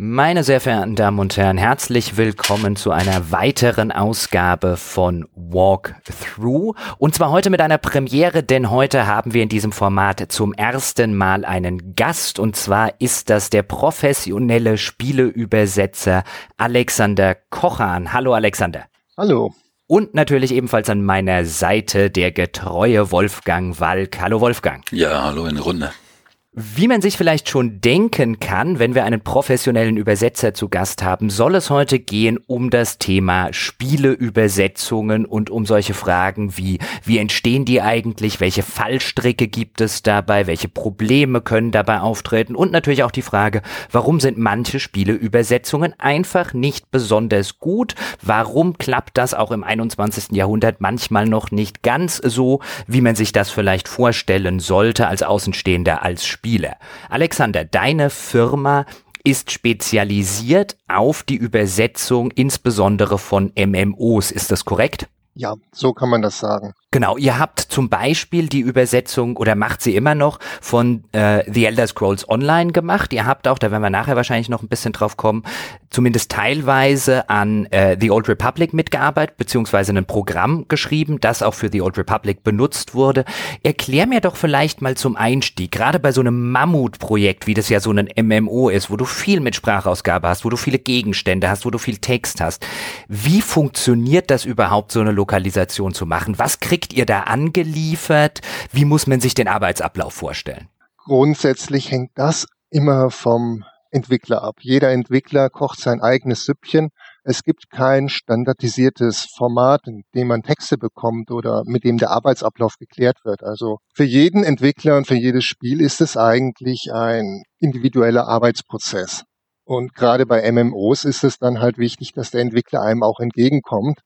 Meine sehr verehrten Damen und Herren, herzlich willkommen zu einer weiteren Ausgabe von Walkthrough. Und zwar heute mit einer Premiere, denn heute haben wir in diesem Format zum ersten Mal einen Gast. Und zwar ist das der professionelle Spieleübersetzer Alexander Kochan. Hallo Alexander. Hallo. Und natürlich ebenfalls an meiner Seite der getreue Wolfgang Walk. Hallo Wolfgang. Ja, hallo in der Runde. Wie man sich vielleicht schon denken kann, wenn wir einen professionellen Übersetzer zu Gast haben, soll es heute gehen um das Thema Spieleübersetzungen und um solche Fragen wie, wie entstehen die eigentlich, welche Fallstricke gibt es dabei, welche Probleme können dabei auftreten und natürlich auch die Frage, warum sind manche Spieleübersetzungen einfach nicht besonders gut, warum klappt das auch im 21. Jahrhundert manchmal noch nicht ganz so, wie man sich das vielleicht vorstellen sollte als Außenstehender als Spieler. Spiele. Alexander, deine Firma ist spezialisiert auf die Übersetzung insbesondere von MMOs. Ist das korrekt? Ja, so kann man das sagen. Genau, ihr habt zum Beispiel die Übersetzung oder macht sie immer noch von äh, The Elder Scrolls Online gemacht. Ihr habt auch, da werden wir nachher wahrscheinlich noch ein bisschen drauf kommen, zumindest teilweise an äh, The Old Republic mitgearbeitet, beziehungsweise ein Programm geschrieben, das auch für The Old Republic benutzt wurde. Erklär mir doch vielleicht mal zum Einstieg, gerade bei so einem Mammutprojekt, wie das ja so ein MMO ist, wo du viel mit Sprachausgabe hast, wo du viele Gegenstände hast, wo du viel Text hast. Wie funktioniert das überhaupt, so eine Lokalisation zu machen? Was kriegt kriegt ihr da angeliefert? Wie muss man sich den Arbeitsablauf vorstellen? Grundsätzlich hängt das immer vom Entwickler ab. Jeder Entwickler kocht sein eigenes Süppchen. Es gibt kein standardisiertes Format, in dem man Texte bekommt oder mit dem der Arbeitsablauf geklärt wird. Also für jeden Entwickler und für jedes Spiel ist es eigentlich ein individueller Arbeitsprozess. Und gerade bei MMOs ist es dann halt wichtig, dass der Entwickler einem auch entgegenkommt.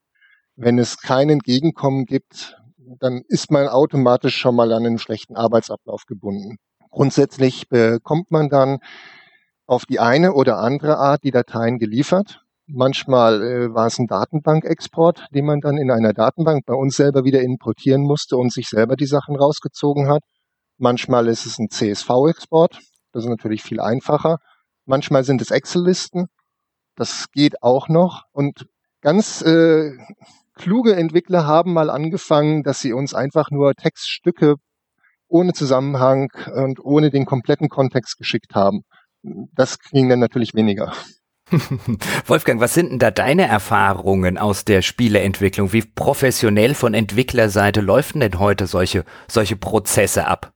Wenn es kein Entgegenkommen gibt, dann ist man automatisch schon mal an einen schlechten Arbeitsablauf gebunden. Grundsätzlich bekommt man dann auf die eine oder andere Art die Dateien geliefert. Manchmal äh, war es ein Datenbankexport, den man dann in einer Datenbank bei uns selber wieder importieren musste und sich selber die Sachen rausgezogen hat. Manchmal ist es ein CSV-Export, das ist natürlich viel einfacher. Manchmal sind es Excel-Listen, das geht auch noch. Und ganz äh, kluge Entwickler haben mal angefangen, dass sie uns einfach nur Textstücke ohne Zusammenhang und ohne den kompletten Kontext geschickt haben. Das kriegen dann natürlich weniger. Wolfgang, was sind denn da deine Erfahrungen aus der Spieleentwicklung? Wie professionell von Entwicklerseite läuft denn heute solche, solche Prozesse ab?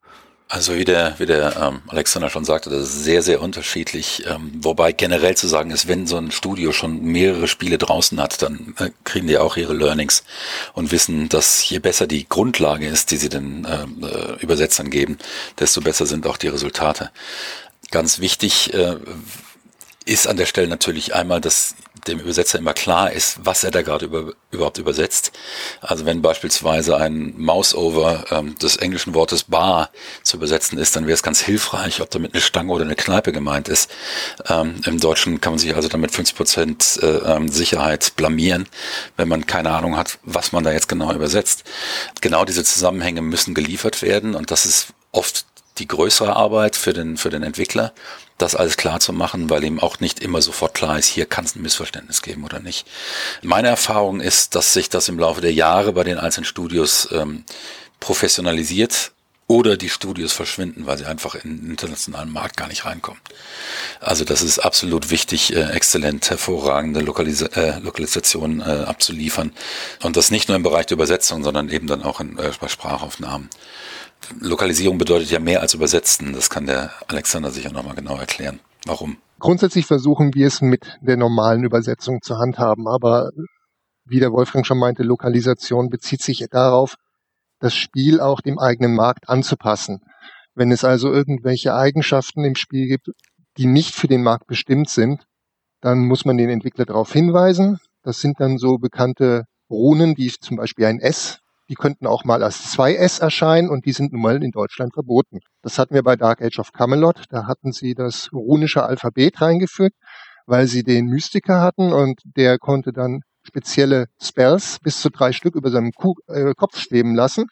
Also wie der, wie der ähm, Alexander schon sagte, das ist sehr, sehr unterschiedlich. Ähm, wobei generell zu sagen ist, wenn so ein Studio schon mehrere Spiele draußen hat, dann äh, kriegen die auch ihre Learnings und wissen, dass je besser die Grundlage ist, die sie den ähm, äh, Übersetzern geben, desto besser sind auch die Resultate. Ganz wichtig äh, ist an der Stelle natürlich einmal, dass dem Übersetzer immer klar ist, was er da gerade über, überhaupt übersetzt. Also wenn beispielsweise ein Mouse-Over ähm, des englischen Wortes Bar zu übersetzen ist, dann wäre es ganz hilfreich, ob damit eine Stange oder eine Kneipe gemeint ist. Ähm, Im Deutschen kann man sich also damit 50 Prozent äh, ähm, Sicherheit blamieren, wenn man keine Ahnung hat, was man da jetzt genau übersetzt. Genau diese Zusammenhänge müssen geliefert werden und das ist oft die größere Arbeit für den, für den Entwickler, das alles klar zu machen, weil ihm auch nicht immer sofort klar ist, hier kann es ein Missverständnis geben oder nicht. Meine Erfahrung ist, dass sich das im Laufe der Jahre bei den einzelnen Studios ähm, professionalisiert oder die Studios verschwinden, weil sie einfach in den internationalen Markt gar nicht reinkommen. Also das ist absolut wichtig, äh, exzellent, hervorragende Lokalis äh, Lokalisationen äh, abzuliefern. Und das nicht nur im Bereich der Übersetzung, sondern eben dann auch in, äh, bei Sprachaufnahmen. Lokalisierung bedeutet ja mehr als übersetzen. Das kann der Alexander sicher nochmal genau erklären. Warum? Grundsätzlich versuchen wir es mit der normalen Übersetzung zu handhaben, aber wie der Wolfgang schon meinte, Lokalisation bezieht sich darauf, das Spiel auch dem eigenen Markt anzupassen. Wenn es also irgendwelche Eigenschaften im Spiel gibt, die nicht für den Markt bestimmt sind, dann muss man den Entwickler darauf hinweisen. Das sind dann so bekannte Runen, wie zum Beispiel ein S die könnten auch mal als 2S erscheinen und die sind nun mal in Deutschland verboten. Das hatten wir bei Dark Age of Camelot. Da hatten sie das runische Alphabet reingeführt, weil sie den Mystiker hatten und der konnte dann spezielle Spells bis zu drei Stück über seinem Kuh, äh, Kopf schweben lassen.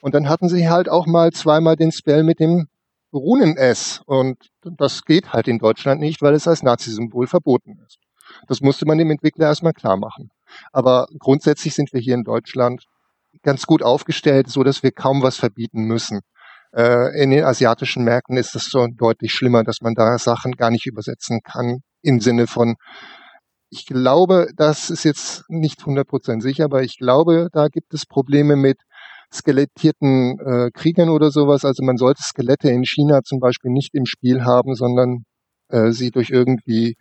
Und dann hatten sie halt auch mal zweimal den Spell mit dem runen es. Und das geht halt in Deutschland nicht, weil es als Nazi-Symbol verboten ist. Das musste man dem Entwickler erstmal klar machen. Aber grundsätzlich sind wir hier in Deutschland ganz gut aufgestellt, so dass wir kaum was verbieten müssen. Äh, in den asiatischen Märkten ist es so deutlich schlimmer, dass man da Sachen gar nicht übersetzen kann im Sinne von ich glaube, das ist jetzt nicht 100% sicher, aber ich glaube, da gibt es Probleme mit skelettierten äh, Kriegern oder sowas. Also man sollte Skelette in China zum Beispiel nicht im Spiel haben, sondern äh, sie durch irgendwie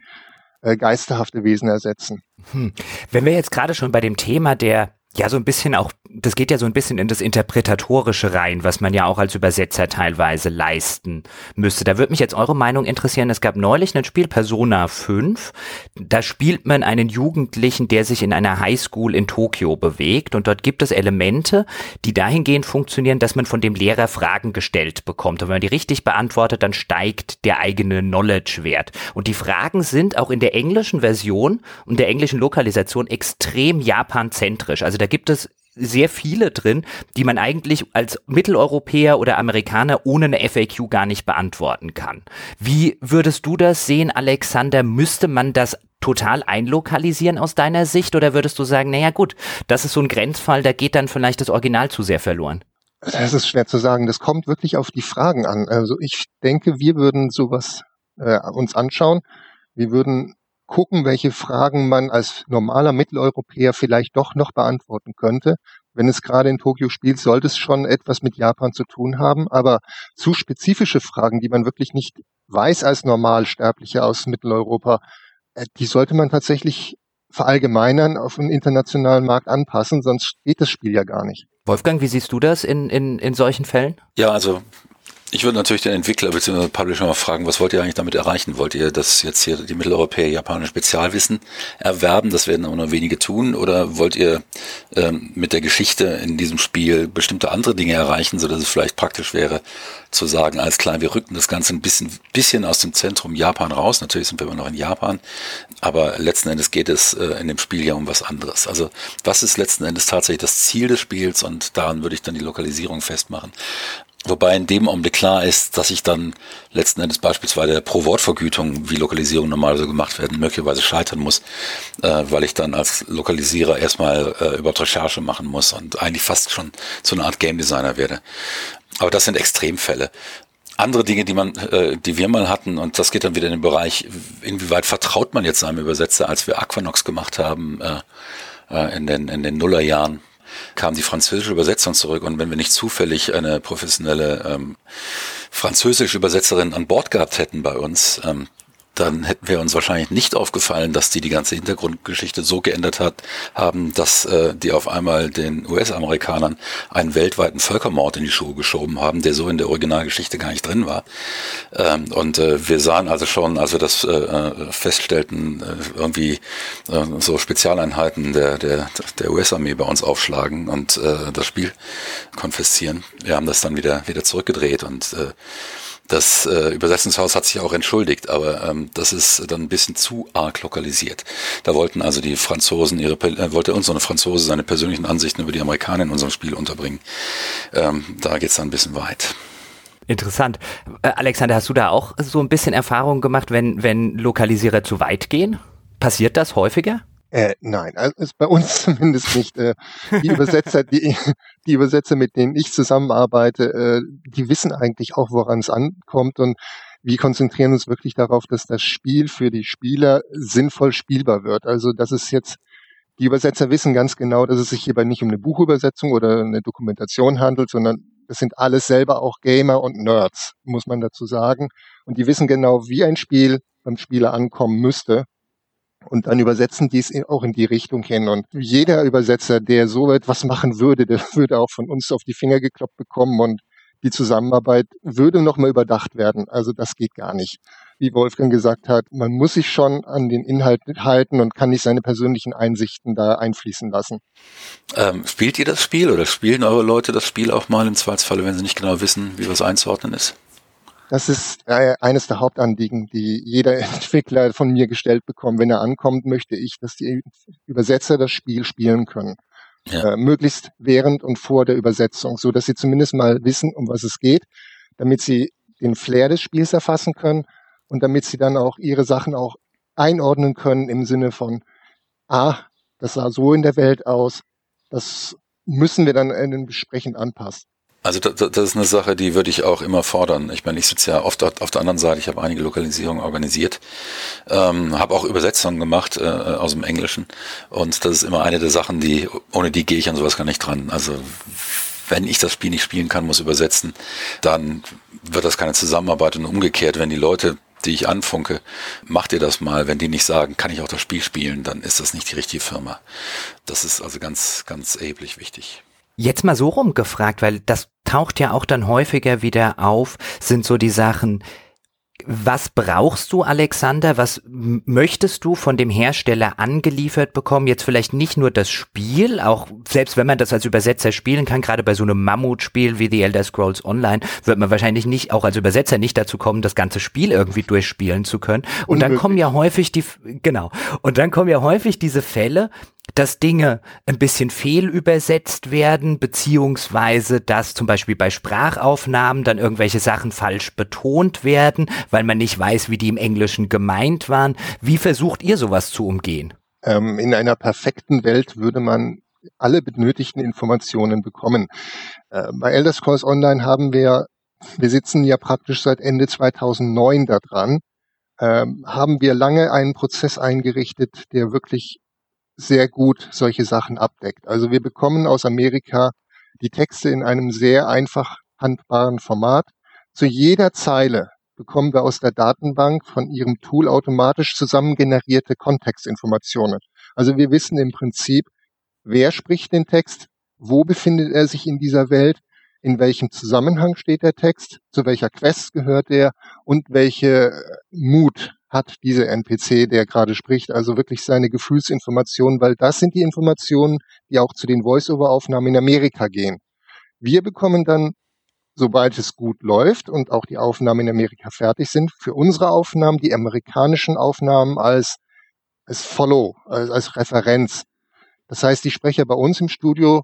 äh, geisterhafte Wesen ersetzen. Hm. Wenn wir jetzt gerade schon bei dem Thema der ja so ein bisschen auch, das geht ja so ein bisschen in das Interpretatorische rein, was man ja auch als Übersetzer teilweise leisten müsste. Da würde mich jetzt eure Meinung interessieren. Es gab neulich ein Spiel Persona 5. Da spielt man einen Jugendlichen, der sich in einer Highschool in Tokio bewegt und dort gibt es Elemente, die dahingehend funktionieren, dass man von dem Lehrer Fragen gestellt bekommt. Und wenn man die richtig beantwortet, dann steigt der eigene Knowledge-Wert. Und die Fragen sind auch in der englischen Version und der englischen Lokalisation extrem japanzentrisch. Also da gibt es sehr viele drin, die man eigentlich als Mitteleuropäer oder Amerikaner ohne eine FAQ gar nicht beantworten kann. Wie würdest du das sehen, Alexander? Müsste man das total einlokalisieren aus deiner Sicht oder würdest du sagen, naja gut, das ist so ein Grenzfall, da geht dann vielleicht das Original zu sehr verloren? Das ist schwer zu sagen. Das kommt wirklich auf die Fragen an. Also ich denke, wir würden sowas äh, uns anschauen. Wir würden gucken, welche Fragen man als normaler Mitteleuropäer vielleicht doch noch beantworten könnte. Wenn es gerade in Tokio spielt, sollte es schon etwas mit Japan zu tun haben, aber zu spezifische Fragen, die man wirklich nicht weiß als Normalsterblicher aus Mitteleuropa, äh, die sollte man tatsächlich verallgemeinern, auf den internationalen Markt anpassen, sonst geht das Spiel ja gar nicht. Wolfgang, wie siehst du das in, in, in solchen Fällen? Ja, also ich würde natürlich den Entwickler bzw. Publisher mal fragen, was wollt ihr eigentlich damit erreichen? Wollt ihr, dass jetzt hier die Mitteleuropäer japanisch Spezialwissen erwerben? Das werden aber nur wenige tun. Oder wollt ihr ähm, mit der Geschichte in diesem Spiel bestimmte andere Dinge erreichen, so dass es vielleicht praktisch wäre, zu sagen, alles klar, wir rücken das Ganze ein bisschen, bisschen aus dem Zentrum Japan raus. Natürlich sind wir immer noch in Japan, aber letzten Endes geht es äh, in dem Spiel ja um was anderes. Also was ist letzten Endes tatsächlich das Ziel des Spiels und daran würde ich dann die Lokalisierung festmachen. Wobei in dem Augenblick klar ist, dass ich dann letzten Endes beispielsweise der Pro-Wort-Vergütung, wie Lokalisierung normalerweise gemacht werden, möglicherweise scheitern muss, äh, weil ich dann als Lokalisierer erstmal äh, überhaupt Recherche machen muss und eigentlich fast schon zu einer Art Game Designer werde. Aber das sind Extremfälle. Andere Dinge, die man, äh, die wir mal hatten, und das geht dann wieder in den Bereich, inwieweit vertraut man jetzt einem Übersetzer, als wir Aquanox gemacht haben äh, äh in den in den Nullerjahren kam die französische Übersetzung zurück. Und wenn wir nicht zufällig eine professionelle ähm, französische Übersetzerin an Bord gehabt hätten bei uns, ähm, dann hätten wir uns wahrscheinlich nicht aufgefallen, dass die die ganze Hintergrundgeschichte so geändert hat, haben, dass äh, die auf einmal den US-Amerikanern einen weltweiten Völkermord in die Schuhe geschoben haben, der so in der Originalgeschichte gar nicht drin war. Ähm, und äh, wir sahen also schon, als wir das äh, äh feststellten, äh, irgendwie äh, so Spezialeinheiten der, der, der US-Armee bei uns aufschlagen und äh, das Spiel konfiszieren. Wir haben das dann wieder, wieder zurückgedreht und äh, das äh, Übersetzungshaus hat sich auch entschuldigt, aber ähm, das ist dann ein bisschen zu arg lokalisiert. Da wollten also die Franzosen ihre, äh, wollte uns so eine Franzose seine persönlichen Ansichten über die Amerikaner in unserem Spiel unterbringen. Ähm, da geht's dann ein bisschen weit. Interessant. Äh, Alexander, hast du da auch so ein bisschen Erfahrung gemacht, wenn, wenn Lokalisierer zu weit gehen? Passiert das häufiger? Äh, nein, also ist bei uns zumindest nicht. Äh, die Übersetzer, die, die Übersetzer, mit denen ich zusammenarbeite, äh, die wissen eigentlich auch, woran es ankommt und wir konzentrieren uns wirklich darauf, dass das Spiel für die Spieler sinnvoll spielbar wird. Also das ist jetzt, die Übersetzer wissen ganz genau, dass es sich hierbei nicht um eine Buchübersetzung oder eine Dokumentation handelt, sondern das sind alles selber auch Gamer und Nerds, muss man dazu sagen. Und die wissen genau, wie ein Spiel beim Spieler ankommen müsste und dann übersetzen die es auch in die Richtung hin. Und jeder Übersetzer, der so etwas machen würde, der würde auch von uns auf die Finger gekloppt bekommen und die Zusammenarbeit würde nochmal überdacht werden. Also das geht gar nicht. Wie Wolfgang gesagt hat, man muss sich schon an den Inhalt halten und kann nicht seine persönlichen Einsichten da einfließen lassen. Ähm, spielt ihr das Spiel oder spielen eure Leute das Spiel auch mal im Zweifelsfalle, wenn sie nicht genau wissen, wie was einzuordnen ist? Das ist äh, eines der Hauptanliegen, die jeder Entwickler von mir gestellt bekommt. Wenn er ankommt, möchte ich, dass die Übersetzer das Spiel spielen können. Ja. Äh, möglichst während und vor der Übersetzung, so dass sie zumindest mal wissen, um was es geht, damit sie den Flair des Spiels erfassen können und damit sie dann auch ihre Sachen auch einordnen können im Sinne von, ah, das sah so in der Welt aus, das müssen wir dann entsprechend anpassen. Also das, ist eine Sache, die würde ich auch immer fordern. Ich meine, ich sitze ja oft auf der anderen Seite, ich habe einige Lokalisierungen organisiert, ähm, habe auch Übersetzungen gemacht äh, aus dem Englischen und das ist immer eine der Sachen, die ohne die gehe ich an sowas gar nicht dran. Also wenn ich das Spiel nicht spielen kann, muss übersetzen, dann wird das keine Zusammenarbeit und umgekehrt, wenn die Leute die ich anfunke, macht ihr das mal. Wenn die nicht sagen, kann ich auch das Spiel spielen, dann ist das nicht die richtige Firma. Das ist also ganz, ganz erheblich wichtig. Jetzt mal so rumgefragt, weil das taucht ja auch dann häufiger wieder auf, sind so die Sachen, was brauchst du, Alexander? Was möchtest du von dem Hersteller angeliefert bekommen? Jetzt vielleicht nicht nur das Spiel, auch selbst wenn man das als Übersetzer spielen kann, gerade bei so einem Mammutspiel wie The Elder Scrolls Online, wird man wahrscheinlich nicht, auch als Übersetzer nicht dazu kommen, das ganze Spiel irgendwie durchspielen zu können. Und Unmöglich. dann kommen ja häufig die, genau. Und dann kommen ja häufig diese Fälle, dass Dinge ein bisschen fehlübersetzt werden, beziehungsweise dass zum Beispiel bei Sprachaufnahmen dann irgendwelche Sachen falsch betont werden, weil man nicht weiß, wie die im Englischen gemeint waren. Wie versucht ihr sowas zu umgehen? Ähm, in einer perfekten Welt würde man alle benötigten Informationen bekommen. Äh, bei Elder Scrolls Online haben wir, wir sitzen ja praktisch seit Ende 2009 da dran, ähm, haben wir lange einen Prozess eingerichtet, der wirklich sehr gut solche Sachen abdeckt. Also wir bekommen aus Amerika die Texte in einem sehr einfach handbaren Format. Zu jeder Zeile bekommen wir aus der Datenbank von Ihrem Tool automatisch zusammen generierte Kontextinformationen. Also wir wissen im Prinzip, wer spricht den Text, wo befindet er sich in dieser Welt, in welchem Zusammenhang steht der Text, zu welcher Quest gehört er und welche Mut hat dieser NPC, der gerade spricht, also wirklich seine Gefühlsinformationen, weil das sind die Informationen, die auch zu den Voice-over-Aufnahmen in Amerika gehen. Wir bekommen dann, sobald es gut läuft und auch die Aufnahmen in Amerika fertig sind, für unsere Aufnahmen die amerikanischen Aufnahmen als, als Follow, als, als Referenz. Das heißt, die Sprecher bei uns im Studio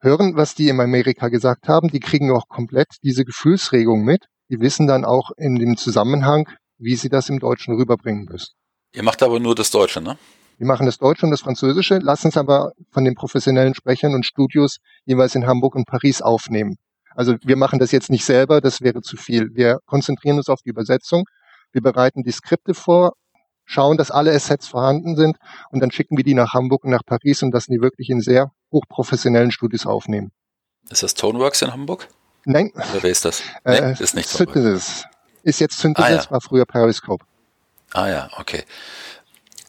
hören, was die in Amerika gesagt haben, die kriegen auch komplett diese Gefühlsregung mit. Die wissen dann auch in dem Zusammenhang, wie sie das im Deutschen rüberbringen müssen. Ihr macht aber nur das Deutsche, ne? Wir machen das Deutsche und das Französische, lassen es aber von den professionellen Sprechern und Studios jeweils in Hamburg und Paris aufnehmen. Also wir machen das jetzt nicht selber, das wäre zu viel. Wir konzentrieren uns auf die Übersetzung. Wir bereiten die Skripte vor, schauen, dass alle Assets vorhanden sind und dann schicken wir die nach Hamburg und nach Paris und lassen die wirklich in sehr hochprofessionellen Studios aufnehmen. Ist das Toneworks in Hamburg? Nein. Oder wer ist das? Äh, nee, ist nicht Synthesis ist jetzt Synthesis, ah, ja. war früher Periscope. Ah ja, okay.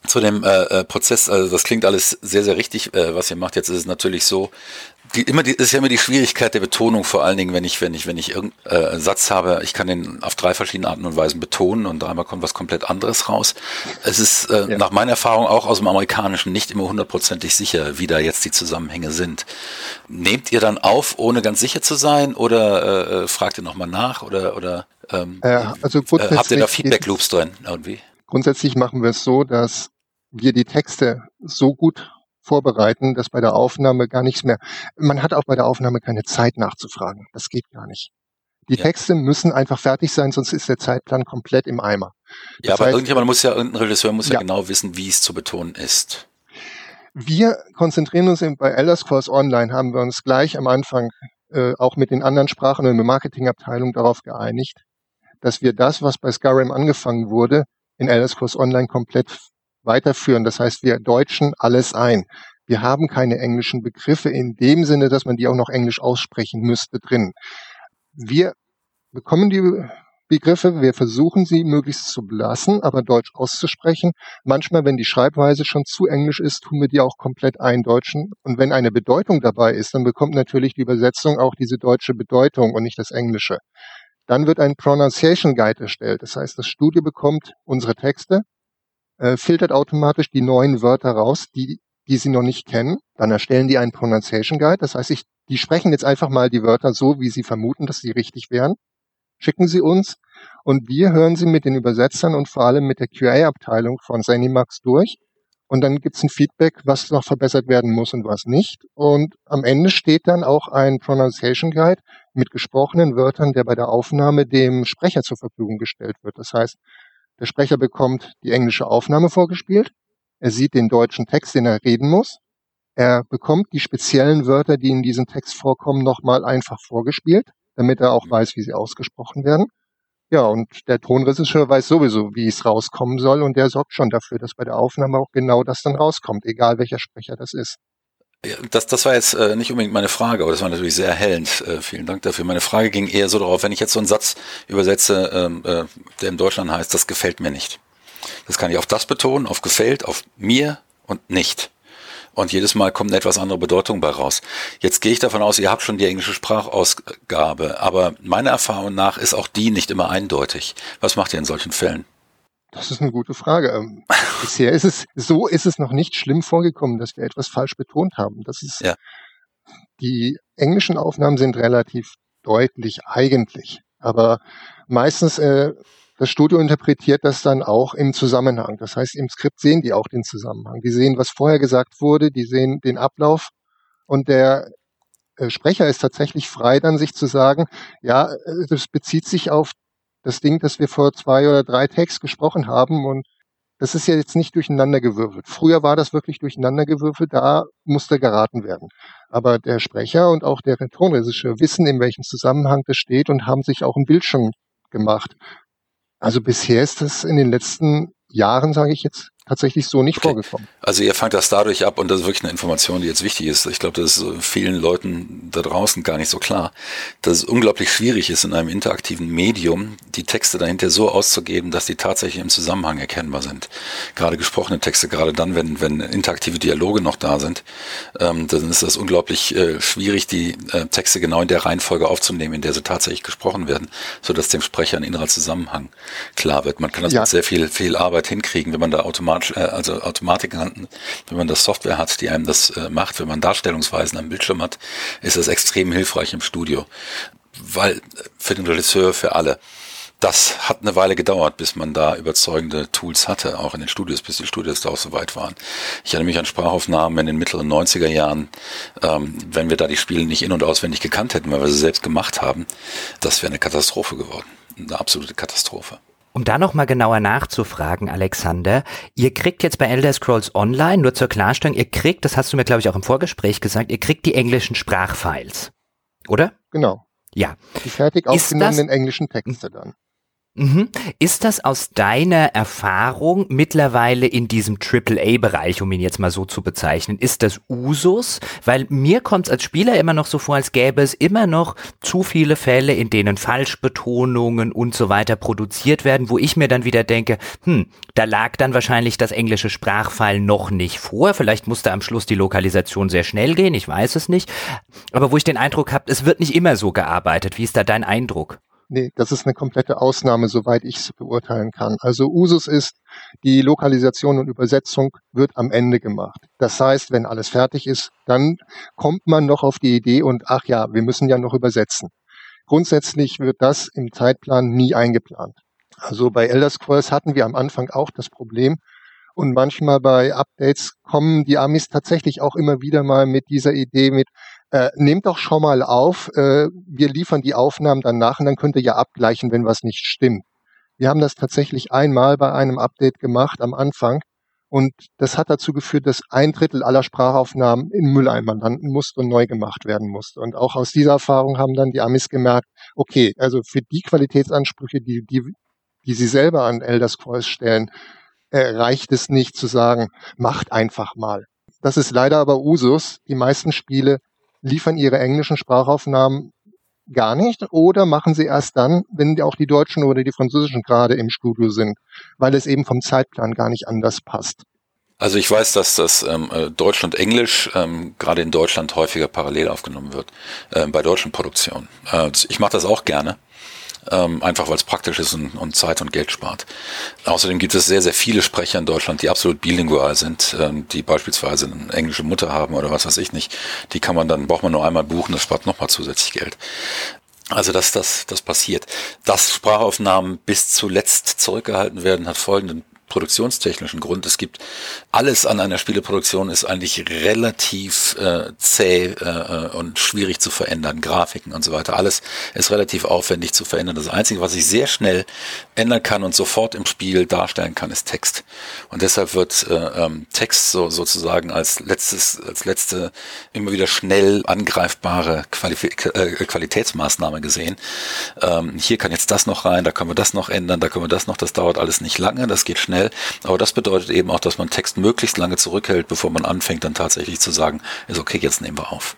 Zu dem äh, äh, Prozess, also das klingt alles sehr, sehr richtig, äh, was ihr macht. Jetzt ist es natürlich so, die, immer die, ist ja immer die Schwierigkeit der Betonung, vor allen Dingen, wenn ich, wenn ich, wenn ich irgendeinen äh, Satz habe, ich kann den auf drei verschiedene Arten und Weisen betonen und dreimal kommt was komplett anderes raus. Es ist äh, ja. nach meiner Erfahrung auch aus dem Amerikanischen nicht immer hundertprozentig sicher, wie da jetzt die Zusammenhänge sind. Nehmt ihr dann auf, ohne ganz sicher zu sein, oder äh, äh fragt ihr nochmal nach oder oder ähm, äh, also äh, habt ihr da Feedback Loops drin irgendwie? Grundsätzlich machen wir es so, dass wir die Texte so gut vorbereiten, dass bei der Aufnahme gar nichts mehr, man hat auch bei der Aufnahme keine Zeit nachzufragen. Das geht gar nicht. Die ja. Texte müssen einfach fertig sein, sonst ist der Zeitplan komplett im Eimer. Das ja, aber heißt, irgendjemand muss ja, irgendein Regisseur muss ja, ja genau wissen, wie es zu betonen ist. Wir konzentrieren uns bei Elder Scrolls Online, haben wir uns gleich am Anfang äh, auch mit den anderen Sprachen und der Marketingabteilung darauf geeinigt, dass wir das, was bei Skyrim angefangen wurde, in Elder Scrolls Online komplett weiterführen. Das heißt, wir deutschen alles ein. Wir haben keine englischen Begriffe in dem Sinne, dass man die auch noch englisch aussprechen müsste drin. Wir bekommen die Begriffe, wir versuchen sie möglichst zu belassen, aber deutsch auszusprechen. Manchmal, wenn die Schreibweise schon zu englisch ist, tun wir die auch komplett eindeutschen. Und wenn eine Bedeutung dabei ist, dann bekommt natürlich die Übersetzung auch diese deutsche Bedeutung und nicht das englische. Dann wird ein Pronunciation Guide erstellt. Das heißt, das Studio bekommt unsere Texte, äh, filtert automatisch die neuen Wörter raus, die, die sie noch nicht kennen. Dann erstellen die einen Pronunciation Guide. Das heißt, ich, die sprechen jetzt einfach mal die Wörter so, wie sie vermuten, dass sie richtig wären. Schicken sie uns und wir hören sie mit den Übersetzern und vor allem mit der QA-Abteilung von Zenimax durch Und dann gibt's ein Feedback, was noch verbessert werden muss und was nicht. Und am Ende steht dann auch ein Pronunciation Guide mit gesprochenen Wörtern, der bei der Aufnahme dem Sprecher zur Verfügung gestellt wird. Das heißt, der Sprecher bekommt die englische Aufnahme vorgespielt. Er sieht den deutschen Text, den er reden muss. Er bekommt die speziellen Wörter, die in diesem Text vorkommen, nochmal einfach vorgespielt, damit er auch weiß, wie sie ausgesprochen werden. Ja, und der Tonregisseur weiß sowieso, wie es rauskommen soll und der sorgt schon dafür, dass bei der Aufnahme auch genau das dann rauskommt, egal welcher Sprecher das ist. Das, das war jetzt äh, nicht unbedingt meine Frage, aber das war natürlich sehr erhellend. Äh, vielen Dank dafür. Meine Frage ging eher so darauf, wenn ich jetzt so einen Satz übersetze, ähm, äh, der in Deutschland heißt, das gefällt mir nicht. Das kann ich auf das betonen, auf gefällt, auf mir und nicht und jedes Mal kommt eine etwas andere Bedeutung bei raus. Jetzt gehe ich davon aus, ihr habt schon die englische Sprachausgabe, aber meiner Erfahrung nach ist auch die nicht immer eindeutig. Was macht ihr in solchen Fällen? Das ist eine gute Frage. Ähm, bisher ist es, so ist es noch nicht schlimm vorgekommen, dass wir etwas falsch betont haben. Das ist, ja. die englischen Aufnahmen sind relativ deutlich eigentlich. Aber meistens äh, das Studio interpretiert das dann auch im Zusammenhang. Das heißt, im Skript sehen die auch den Zusammenhang. Die sehen, was vorher gesagt wurde, die sehen den Ablauf und der äh, Sprecher ist tatsächlich frei, dann sich zu sagen, ja, äh, das bezieht sich auf das Ding, das wir vor zwei oder drei Tags gesprochen haben und das ist ja jetzt nicht durcheinander gewürfelt. Früher war das wirklich durcheinander gewürfelt, da musste geraten werden. Aber der Sprecher und auch der Tonregisseur wissen, in welchem Zusammenhang das steht und haben sich auch ein Bild schon gemacht. Also bisher ist das in den letzten Jahren, sage ich jetzt, tatsächlich so nicht okay. vorgekommen. Also ihr fangt das dadurch ab und das ist wirklich eine Information, die jetzt wichtig ist. Ich glaube, das ist vielen Leuten da draußen gar nicht so klar, dass es unglaublich schwierig ist, in einem interaktiven Medium die Texte dahinter so auszugeben, dass die tatsächlich im Zusammenhang erkennbar sind. Gerade gesprochene Texte, gerade dann, wenn, wenn interaktive Dialoge noch da sind, ähm, dann ist das unglaublich äh, schwierig, die äh, Texte genau in der Reihenfolge aufzunehmen, in der sie tatsächlich gesprochen werden, sodass dem Sprecher ein innerer Zusammenhang klar wird. Man kann das ja. mit sehr viel, viel Arbeit hinkriegen, wenn man da automatisch automatisch, äh, also Automatik wenn man das Software hat, die einem das äh, macht, wenn man Darstellungsweisen am Bildschirm hat, ist das extrem hilfreich im Studio. Weil für den Regisseur, für alle. Das hat eine Weile gedauert, bis man da überzeugende Tools hatte, auch in den Studios, bis die Studios da auch so weit waren. Ich erinnere mich an Sprachaufnahmen in den mittleren 90er Jahren, ähm, wenn wir da die Spiele nicht in- und auswendig gekannt hätten, weil wir sie selbst gemacht haben, das wäre eine Katastrophe geworden. Eine absolute Katastrophe. Um da nochmal genauer nachzufragen, Alexander, ihr kriegt jetzt bei Elder Scrolls Online, nur zur Klarstellung, ihr kriegt, das hast du mir glaube ich auch im Vorgespräch gesagt, ihr kriegt die englischen Sprachfiles. Oder? Genau. Ja. Die fertig aufgenommenen englischen Texte dann. Mhm. Ist das aus deiner Erfahrung mittlerweile in diesem AAA-Bereich, um ihn jetzt mal so zu bezeichnen, ist das Usus? Weil mir kommt es als Spieler immer noch so vor, als gäbe es immer noch zu viele Fälle, in denen Falschbetonungen und so weiter produziert werden, wo ich mir dann wieder denke, hm, da lag dann wahrscheinlich das englische Sprachfall noch nicht vor. Vielleicht musste am Schluss die Lokalisation sehr schnell gehen, ich weiß es nicht. Aber wo ich den Eindruck habe, es wird nicht immer so gearbeitet. Wie ist da dein Eindruck? Nee, das ist eine komplette Ausnahme, soweit ich es beurteilen kann. Also Usus ist, die Lokalisation und Übersetzung wird am Ende gemacht. Das heißt, wenn alles fertig ist, dann kommt man noch auf die Idee und ach ja, wir müssen ja noch übersetzen. Grundsätzlich wird das im Zeitplan nie eingeplant. Also bei Elder Scrolls hatten wir am Anfang auch das Problem, und manchmal bei Updates kommen die Amis tatsächlich auch immer wieder mal mit dieser Idee mit, äh, nehmt doch schon mal auf, äh, wir liefern die Aufnahmen dann nach und dann könnt ihr ja abgleichen, wenn was nicht stimmt. Wir haben das tatsächlich einmal bei einem Update gemacht am Anfang und das hat dazu geführt, dass ein Drittel aller Sprachaufnahmen in Mülleimer landen musste und neu gemacht werden musste. Und auch aus dieser Erfahrung haben dann die Amis gemerkt, okay, also für die Qualitätsansprüche, die, die, die sie selber an Elder Scrolls stellen, äh, reicht es nicht zu sagen, macht einfach mal. Das ist leider aber Usus. Die meisten Spiele liefern ihre englischen Sprachaufnahmen gar nicht oder machen sie erst dann, wenn auch die deutschen oder die französischen gerade im Studio sind, weil es eben vom Zeitplan gar nicht anders passt. Also ich weiß, dass das ähm, äh, Deutsch und Englisch ähm, gerade in Deutschland häufiger parallel aufgenommen wird äh, bei deutschen Produktionen. Äh, ich mache das auch gerne ähm, einfach weil es praktisch ist und, und, Zeit und Geld spart. Außerdem gibt es sehr, sehr viele Sprecher in Deutschland, die absolut bilingual sind, ähm, die beispielsweise eine englische Mutter haben oder was weiß ich nicht. Die kann man dann, braucht man nur einmal buchen, das spart nochmal zusätzlich Geld. Also dass das, das passiert. Dass Sprachaufnahmen bis zuletzt zurückgehalten werden, hat folgenden produktionstechnischen Grund. Es gibt alles an einer Spieleproduktion ist eigentlich relativ äh, zäh äh, und schwierig zu verändern. Grafiken und so weiter. Alles ist relativ aufwendig zu verändern. Das Einzige, was ich sehr schnell ändern kann und sofort im Spiel darstellen kann, ist Text. Und deshalb wird äh, ähm, Text so sozusagen als letztes, als letzte immer wieder schnell angreifbare Qualif äh, Qualitätsmaßnahme gesehen. Ähm, hier kann jetzt das noch rein, da können wir das noch ändern, da können wir das noch. Das dauert alles nicht lange, das geht schnell. Aber das bedeutet eben auch, dass man Text möglichst lange zurückhält, bevor man anfängt, dann tatsächlich zu sagen, ist okay, jetzt nehmen wir auf.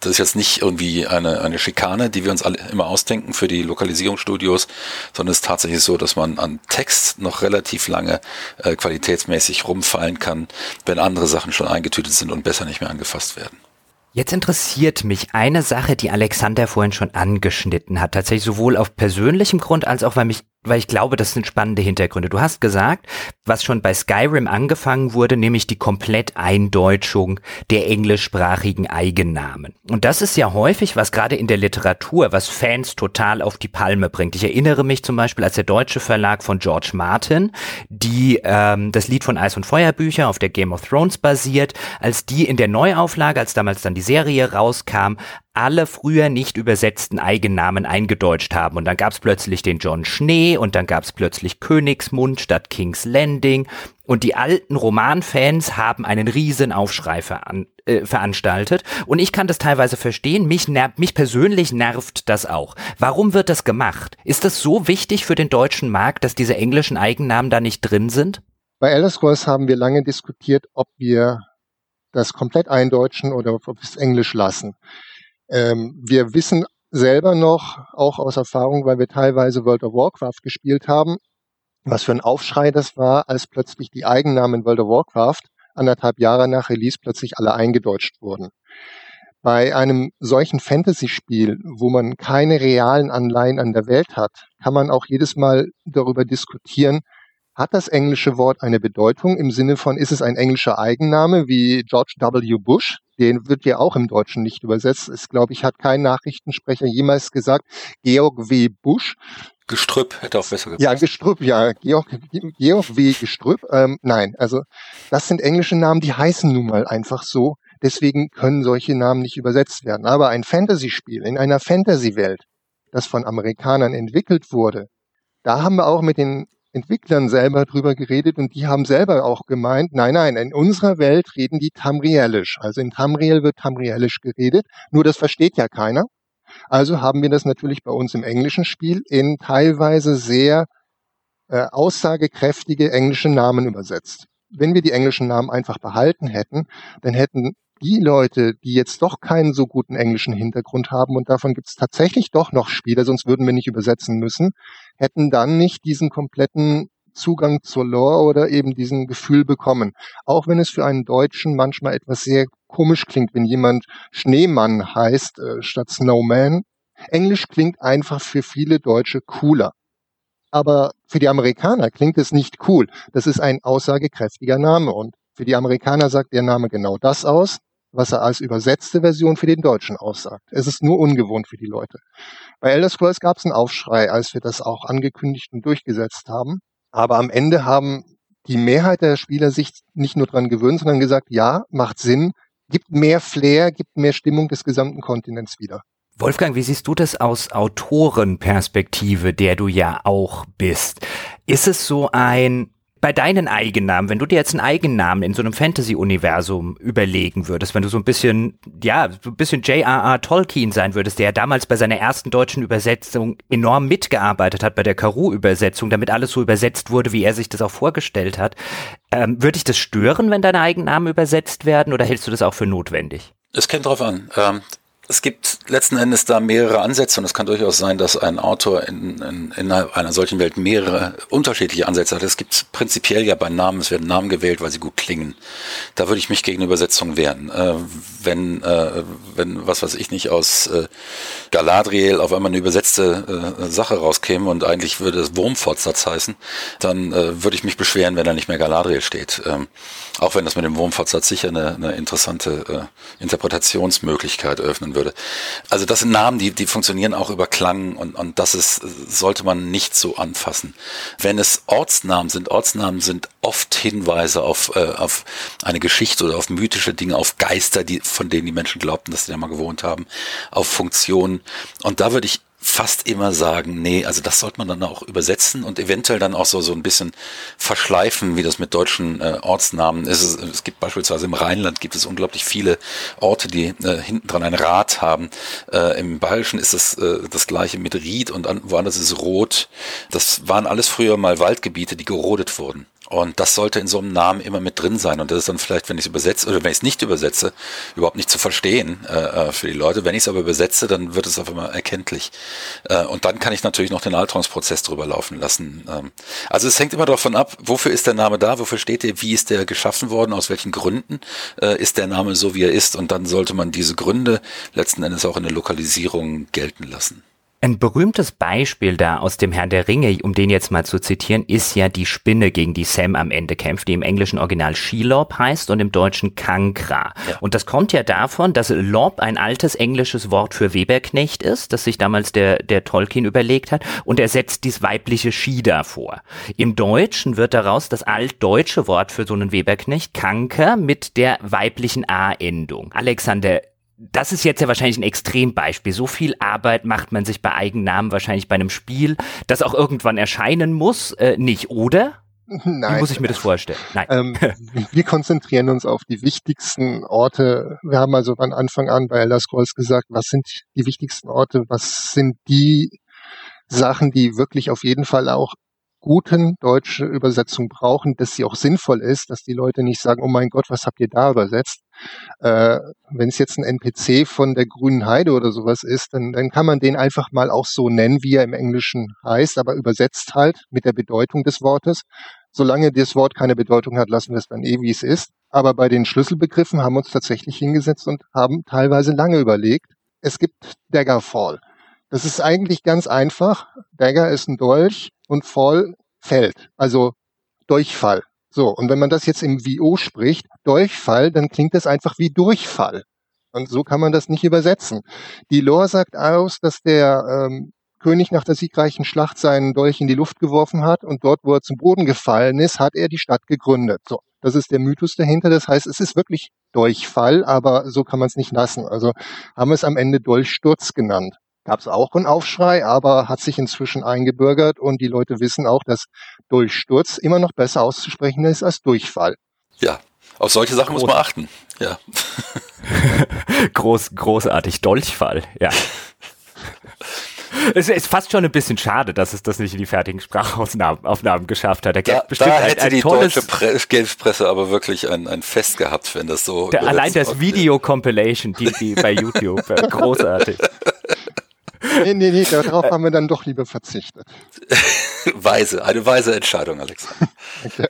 Das ist jetzt nicht irgendwie eine, eine Schikane, die wir uns alle immer ausdenken für die Lokalisierungsstudios, sondern es ist tatsächlich so, dass man an Text noch relativ lange äh, qualitätsmäßig rumfallen kann, wenn andere Sachen schon eingetütet sind und besser nicht mehr angefasst werden. Jetzt interessiert mich eine Sache, die Alexander vorhin schon angeschnitten hat, tatsächlich sowohl auf persönlichem Grund als auch, weil mich weil ich glaube, das sind spannende Hintergründe. Du hast gesagt, was schon bei Skyrim angefangen wurde, nämlich die Kompletteindeutschung der englischsprachigen Eigennamen. Und das ist ja häufig, was gerade in der Literatur, was Fans total auf die Palme bringt. Ich erinnere mich zum Beispiel, als der deutsche Verlag von George Martin, die ähm, das Lied von Eis und Feuerbücher auf der Game of Thrones basiert, als die in der Neuauflage, als damals dann die Serie rauskam, alle früher nicht übersetzten Eigennamen eingedeutscht haben. Und dann gab es plötzlich den John Schnee und dann gab es plötzlich Königsmund statt King's Landing. Und die alten Romanfans haben einen riesen Aufschrei veran äh, veranstaltet. Und ich kann das teilweise verstehen. Mich, mich persönlich nervt das auch. Warum wird das gemacht? Ist das so wichtig für den deutschen Markt, dass diese englischen Eigennamen da nicht drin sind? Bei Elder Scrolls haben wir lange diskutiert, ob wir das komplett eindeutschen oder ob wir es Englisch lassen. Ähm, wir wissen selber noch, auch aus Erfahrung, weil wir teilweise World of Warcraft gespielt haben, was für ein Aufschrei das war, als plötzlich die Eigennamen World of Warcraft anderthalb Jahre nach Release plötzlich alle eingedeutscht wurden. Bei einem solchen Fantasy-Spiel, wo man keine realen Anleihen an der Welt hat, kann man auch jedes Mal darüber diskutieren, hat das englische Wort eine Bedeutung im Sinne von, ist es ein englischer Eigenname wie George W. Bush? Den wird ja auch im Deutschen nicht übersetzt. Es, glaube ich, hat kein Nachrichtensprecher jemals gesagt, Georg W. Bush. Gestrüpp hätte auch besser gepasst. Ja, Gestrüpp, ja. Georg, Georg W. Gestrüpp. Ähm, nein, also das sind englische Namen, die heißen nun mal einfach so. Deswegen können solche Namen nicht übersetzt werden. Aber ein Fantasy-Spiel in einer Fantasy-Welt, das von Amerikanern entwickelt wurde, da haben wir auch mit den Entwicklern selber drüber geredet und die haben selber auch gemeint, nein, nein, in unserer Welt reden die Tamrielisch. Also in Tamriel wird Tamrielisch geredet, nur das versteht ja keiner. Also haben wir das natürlich bei uns im englischen Spiel in teilweise sehr äh, aussagekräftige englische Namen übersetzt. Wenn wir die englischen Namen einfach behalten hätten, dann hätten die Leute, die jetzt doch keinen so guten englischen Hintergrund haben, und davon gibt es tatsächlich doch noch Spieler, sonst würden wir nicht übersetzen müssen, hätten dann nicht diesen kompletten Zugang zur Lore oder eben diesen Gefühl bekommen. Auch wenn es für einen Deutschen manchmal etwas sehr komisch klingt, wenn jemand Schneemann heißt äh, statt Snowman. Englisch klingt einfach für viele Deutsche cooler. Aber für die Amerikaner klingt es nicht cool. Das ist ein aussagekräftiger Name und für die Amerikaner sagt der Name genau das aus, was er als übersetzte Version für den Deutschen aussagt. Es ist nur ungewohnt für die Leute. Bei Elder Scrolls gab es einen Aufschrei, als wir das auch angekündigt und durchgesetzt haben. Aber am Ende haben die Mehrheit der Spieler sich nicht nur dran gewöhnt, sondern gesagt, ja, macht Sinn, gibt mehr Flair, gibt mehr Stimmung des gesamten Kontinents wieder. Wolfgang, wie siehst du das aus Autorenperspektive, der du ja auch bist? Ist es so ein bei deinen Eigennamen, wenn du dir jetzt einen Eigennamen in so einem Fantasy-Universum überlegen würdest, wenn du so ein bisschen, ja, so ein bisschen J.R.R. Tolkien sein würdest, der ja damals bei seiner ersten deutschen Übersetzung enorm mitgearbeitet hat, bei der Karu-Übersetzung, damit alles so übersetzt wurde, wie er sich das auch vorgestellt hat, ähm, würde dich das stören, wenn deine Eigennamen übersetzt werden, oder hältst du das auch für notwendig? Es kommt drauf an. Ähm, es gibt letzten Endes da mehrere Ansätze und es kann durchaus sein, dass ein Autor in, in, in einer solchen Welt mehrere unterschiedliche Ansätze hat. Es gibt prinzipiell ja bei Namen, es werden Namen gewählt, weil sie gut klingen. Da würde ich mich gegen Übersetzung wehren. Äh, wenn, äh, wenn, was weiß ich nicht, aus äh, Galadriel auf einmal eine übersetzte äh, Sache rauskäme und eigentlich würde es Wurmfortsatz heißen, dann äh, würde ich mich beschweren, wenn da nicht mehr Galadriel steht. Ähm, auch wenn das mit dem Wurmfortsatz sicher eine, eine interessante äh, Interpretationsmöglichkeit öffnen würde. Also das sind Namen, die, die funktionieren auch über Klang und, und das ist, sollte man nicht so anfassen. Wenn es Ortsnamen sind, Ortsnamen sind oft Hinweise auf, äh, auf eine Geschichte oder auf mythische Dinge, auf Geister, die, von denen die Menschen glaubten, dass sie da mal gewohnt haben, auf Funktionen. Und da würde ich fast immer sagen, nee, also das sollte man dann auch übersetzen und eventuell dann auch so, so ein bisschen verschleifen, wie das mit deutschen äh, Ortsnamen ist. Es, es gibt beispielsweise im Rheinland gibt es unglaublich viele Orte, die äh, hinten dran ein Rad haben. Äh, Im Bayerischen ist es äh, das gleiche mit Ried und an, woanders ist Rot. Das waren alles früher mal Waldgebiete, die gerodet wurden. Und das sollte in so einem Namen immer mit drin sein. Und das ist dann vielleicht, wenn ich es übersetze oder wenn ich es nicht übersetze, überhaupt nicht zu verstehen äh, äh, für die Leute. Wenn ich es aber übersetze, dann wird es auf einmal erkenntlich. Äh, und dann kann ich natürlich noch den Alterungsprozess drüber laufen lassen. Ähm, also es hängt immer davon ab, wofür ist der Name da, wofür steht der, wie ist der geschaffen worden, aus welchen Gründen äh, ist der Name so, wie er ist. Und dann sollte man diese Gründe letzten Endes auch in der Lokalisierung gelten lassen. Ein berühmtes Beispiel da aus dem Herrn der Ringe, um den jetzt mal zu zitieren, ist ja die Spinne, gegen die Sam am Ende kämpft, die im englischen Original Shelob heißt und im deutschen Kankra. Ja. Und das kommt ja davon, dass Lob ein altes englisches Wort für Weberknecht ist, das sich damals der, der Tolkien überlegt hat, und er setzt dies weibliche Shida vor. Im Deutschen wird daraus das altdeutsche Wort für so einen Weberknecht Kanker mit der weiblichen A-Endung. Alexander, das ist jetzt ja wahrscheinlich ein Extrembeispiel. So viel Arbeit macht man sich bei Eigennamen wahrscheinlich bei einem Spiel, das auch irgendwann erscheinen muss, äh, nicht, oder? Nein. Wie muss ich mir das vorstellen? Nein. Ähm, wir konzentrieren uns auf die wichtigsten Orte. Wir haben also von Anfang an bei Elder Scrolls gesagt, was sind die wichtigsten Orte, was sind die Sachen, die wirklich auf jeden Fall auch guten deutsche Übersetzung brauchen, dass sie auch sinnvoll ist, dass die Leute nicht sagen, oh mein Gott, was habt ihr da übersetzt? Äh, Wenn es jetzt ein NPC von der grünen Heide oder sowas ist, dann, dann kann man den einfach mal auch so nennen, wie er im Englischen heißt, aber übersetzt halt mit der Bedeutung des Wortes. Solange das Wort keine Bedeutung hat, lassen wir es dann eh, wie es ist. Aber bei den Schlüsselbegriffen haben wir uns tatsächlich hingesetzt und haben teilweise lange überlegt. Es gibt Daggerfall. Das ist eigentlich ganz einfach. Dagger ist ein Dolch und Fall fällt, also Durchfall. So, und wenn man das jetzt im VO spricht, Durchfall, dann klingt das einfach wie Durchfall. Und so kann man das nicht übersetzen. Die Lore sagt aus, dass der ähm, König nach der siegreichen Schlacht seinen Dolch in die Luft geworfen hat und dort, wo er zum Boden gefallen ist, hat er die Stadt gegründet. So, das ist der Mythos dahinter. Das heißt, es ist wirklich Durchfall, aber so kann man es nicht lassen. Also haben wir es am Ende Dolchsturz genannt gab es auch einen Aufschrei, aber hat sich inzwischen eingebürgert und die Leute wissen auch, dass Durchsturz immer noch besser auszusprechen ist als Durchfall. Ja, auf solche Sachen Groß muss man achten. Ja. Groß, großartig. Dolchfall, ja. Es ist fast schon ein bisschen schade, dass es das nicht in die fertigen Sprachaufnahmen geschafft hat. Da, da, bestimmt da hätte ein, ein die deutsche Pre Geldpresse aber wirklich ein, ein Fest gehabt, wenn das so. Der, allein das Video-Compilation, die, die bei YouTube, äh, großartig. Nee, nee, nee, darauf haben wir dann doch lieber verzichtet. weise, eine weise Entscheidung, Alex. Okay.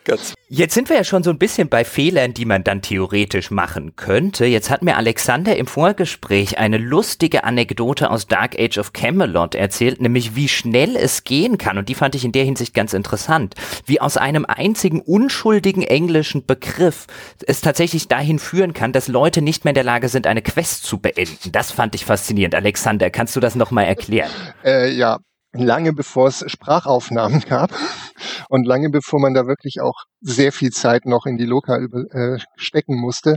Jetzt sind wir ja schon so ein bisschen bei Fehlern, die man dann theoretisch machen könnte. Jetzt hat mir Alexander im Vorgespräch eine lustige Anekdote aus Dark Age of Camelot erzählt, nämlich wie schnell es gehen kann. Und die fand ich in der Hinsicht ganz interessant. Wie aus einem einzigen unschuldigen englischen Begriff es tatsächlich dahin führen kann, dass Leute nicht mehr in der Lage sind, eine Quest zu beenden. Das fand ich faszinierend. Alexander, kannst du das noch mal erklären? Äh, ja, lange bevor es Sprachaufnahmen gab und lange bevor man da wirklich auch sehr viel Zeit noch in die Loka über, äh, stecken musste,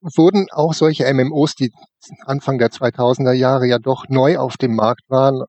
wurden auch solche MMOs, die Anfang der 2000er Jahre ja doch neu auf dem Markt waren,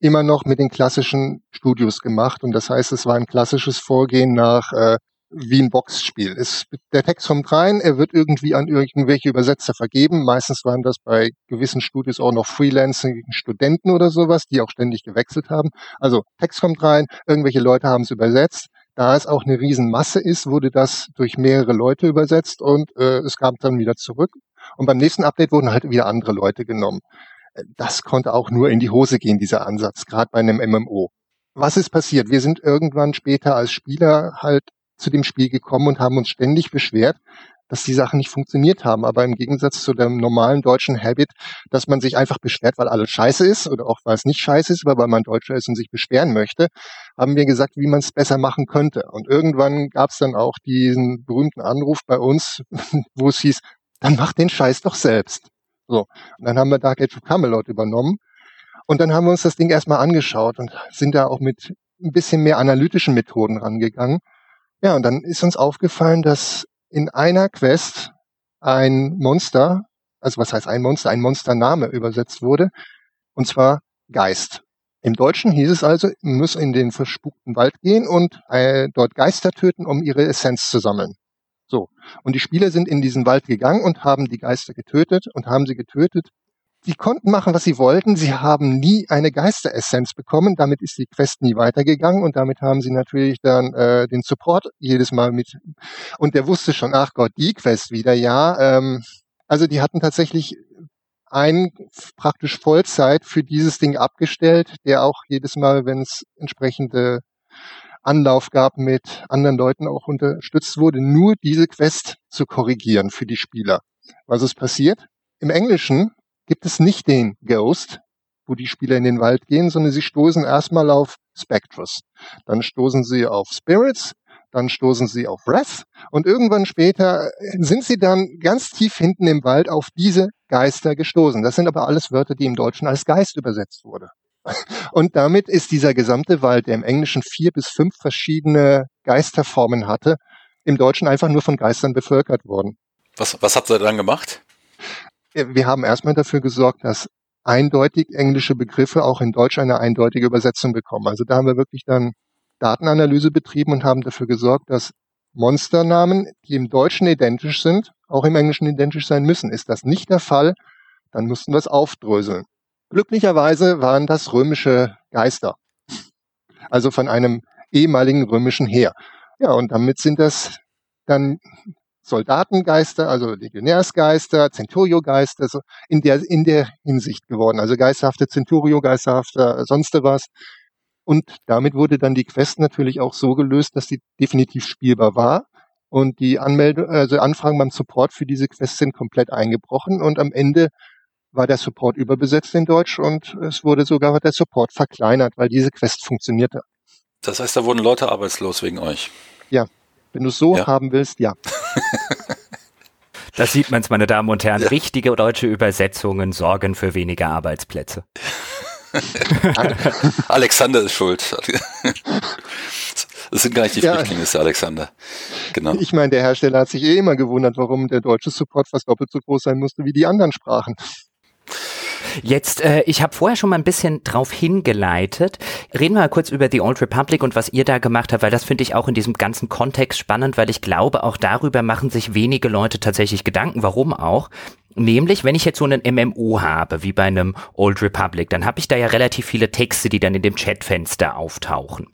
immer noch mit den klassischen Studios gemacht. Und das heißt, es war ein klassisches Vorgehen nach äh, wie ein Boxspiel. Es, der Text kommt rein, er wird irgendwie an irgendwelche Übersetzer vergeben. Meistens waren das bei gewissen Studios auch noch Freelancing Studenten oder sowas, die auch ständig gewechselt haben. Also Text kommt rein, irgendwelche Leute haben es übersetzt. Da es auch eine Riesenmasse ist, wurde das durch mehrere Leute übersetzt und äh, es kam dann wieder zurück. Und beim nächsten Update wurden halt wieder andere Leute genommen. Das konnte auch nur in die Hose gehen, dieser Ansatz, gerade bei einem MMO. Was ist passiert? Wir sind irgendwann später als Spieler halt zu dem Spiel gekommen und haben uns ständig beschwert, dass die Sachen nicht funktioniert haben. Aber im Gegensatz zu dem normalen deutschen Habit, dass man sich einfach beschwert, weil alles scheiße ist oder auch weil es nicht scheiße ist, aber weil man Deutscher ist und sich beschweren möchte, haben wir gesagt, wie man es besser machen könnte. Und irgendwann gab es dann auch diesen berühmten Anruf bei uns, wo es hieß, dann mach den Scheiß doch selbst. So. Und dann haben wir Dark Age of Camelot übernommen. Und dann haben wir uns das Ding erstmal angeschaut und sind da auch mit ein bisschen mehr analytischen Methoden rangegangen. Ja, und dann ist uns aufgefallen, dass in einer Quest ein Monster, also was heißt ein Monster, ein Monstername übersetzt wurde, und zwar Geist. Im Deutschen hieß es also, man muss in den verspukten Wald gehen und äh, dort Geister töten, um ihre Essenz zu sammeln. So. Und die Spieler sind in diesen Wald gegangen und haben die Geister getötet und haben sie getötet. Sie konnten machen, was sie wollten. Sie haben nie eine Geisteressenz bekommen. Damit ist die Quest nie weitergegangen und damit haben sie natürlich dann äh, den Support jedes Mal mit. Und der wusste schon, ach Gott, die Quest wieder, ja. Ähm, also die hatten tatsächlich einen praktisch Vollzeit für dieses Ding abgestellt, der auch jedes Mal, wenn es entsprechende Anlauf gab, mit anderen Leuten auch unterstützt wurde, nur diese Quest zu korrigieren für die Spieler. Was ist passiert? Im Englischen gibt es nicht den Ghost, wo die Spieler in den Wald gehen, sondern sie stoßen erstmal auf Spectrus. Dann stoßen sie auf Spirits, dann stoßen sie auf Breath und irgendwann später sind sie dann ganz tief hinten im Wald auf diese Geister gestoßen. Das sind aber alles Wörter, die im Deutschen als Geist übersetzt wurde. Und damit ist dieser gesamte Wald, der im Englischen vier bis fünf verschiedene Geisterformen hatte, im Deutschen einfach nur von Geistern bevölkert worden. Was, was habt ihr dann gemacht? Wir haben erstmal dafür gesorgt, dass eindeutig englische Begriffe auch in Deutsch eine eindeutige Übersetzung bekommen. Also da haben wir wirklich dann Datenanalyse betrieben und haben dafür gesorgt, dass Monsternamen, die im Deutschen identisch sind, auch im Englischen identisch sein müssen. Ist das nicht der Fall, dann mussten wir es aufdröseln. Glücklicherweise waren das römische Geister. Also von einem ehemaligen römischen Heer. Ja, und damit sind das dann Soldatengeister, also Legionärsgeister, Centurio-Geister, so in der, in der Hinsicht geworden. Also geisterhafte Centurio, geisterhafte sonst was. Und damit wurde dann die Quest natürlich auch so gelöst, dass sie definitiv spielbar war. Und die Anmeldung, also Anfragen beim Support für diese Quest sind komplett eingebrochen und am Ende war der Support überbesetzt in Deutsch und es wurde sogar der Support verkleinert, weil diese Quest funktionierte. Das heißt, da wurden Leute arbeitslos wegen euch. Ja, wenn du es so ja. haben willst, ja. Das sieht man es, meine Damen und Herren. Ja. Richtige deutsche Übersetzungen sorgen für weniger Arbeitsplätze. Alexander ist schuld. Das sind gar nicht die ja. Flüchtlinge, ist der Alexander. Genau. Ich meine, der Hersteller hat sich eh immer gewundert, warum der deutsche Support fast doppelt so groß sein musste wie die anderen Sprachen. Jetzt, äh, ich habe vorher schon mal ein bisschen drauf hingeleitet. Reden wir mal kurz über die Old Republic und was ihr da gemacht habt, weil das finde ich auch in diesem ganzen Kontext spannend, weil ich glaube, auch darüber machen sich wenige Leute tatsächlich Gedanken. Warum auch? Nämlich, wenn ich jetzt so einen MMO habe, wie bei einem Old Republic, dann habe ich da ja relativ viele Texte, die dann in dem Chatfenster auftauchen.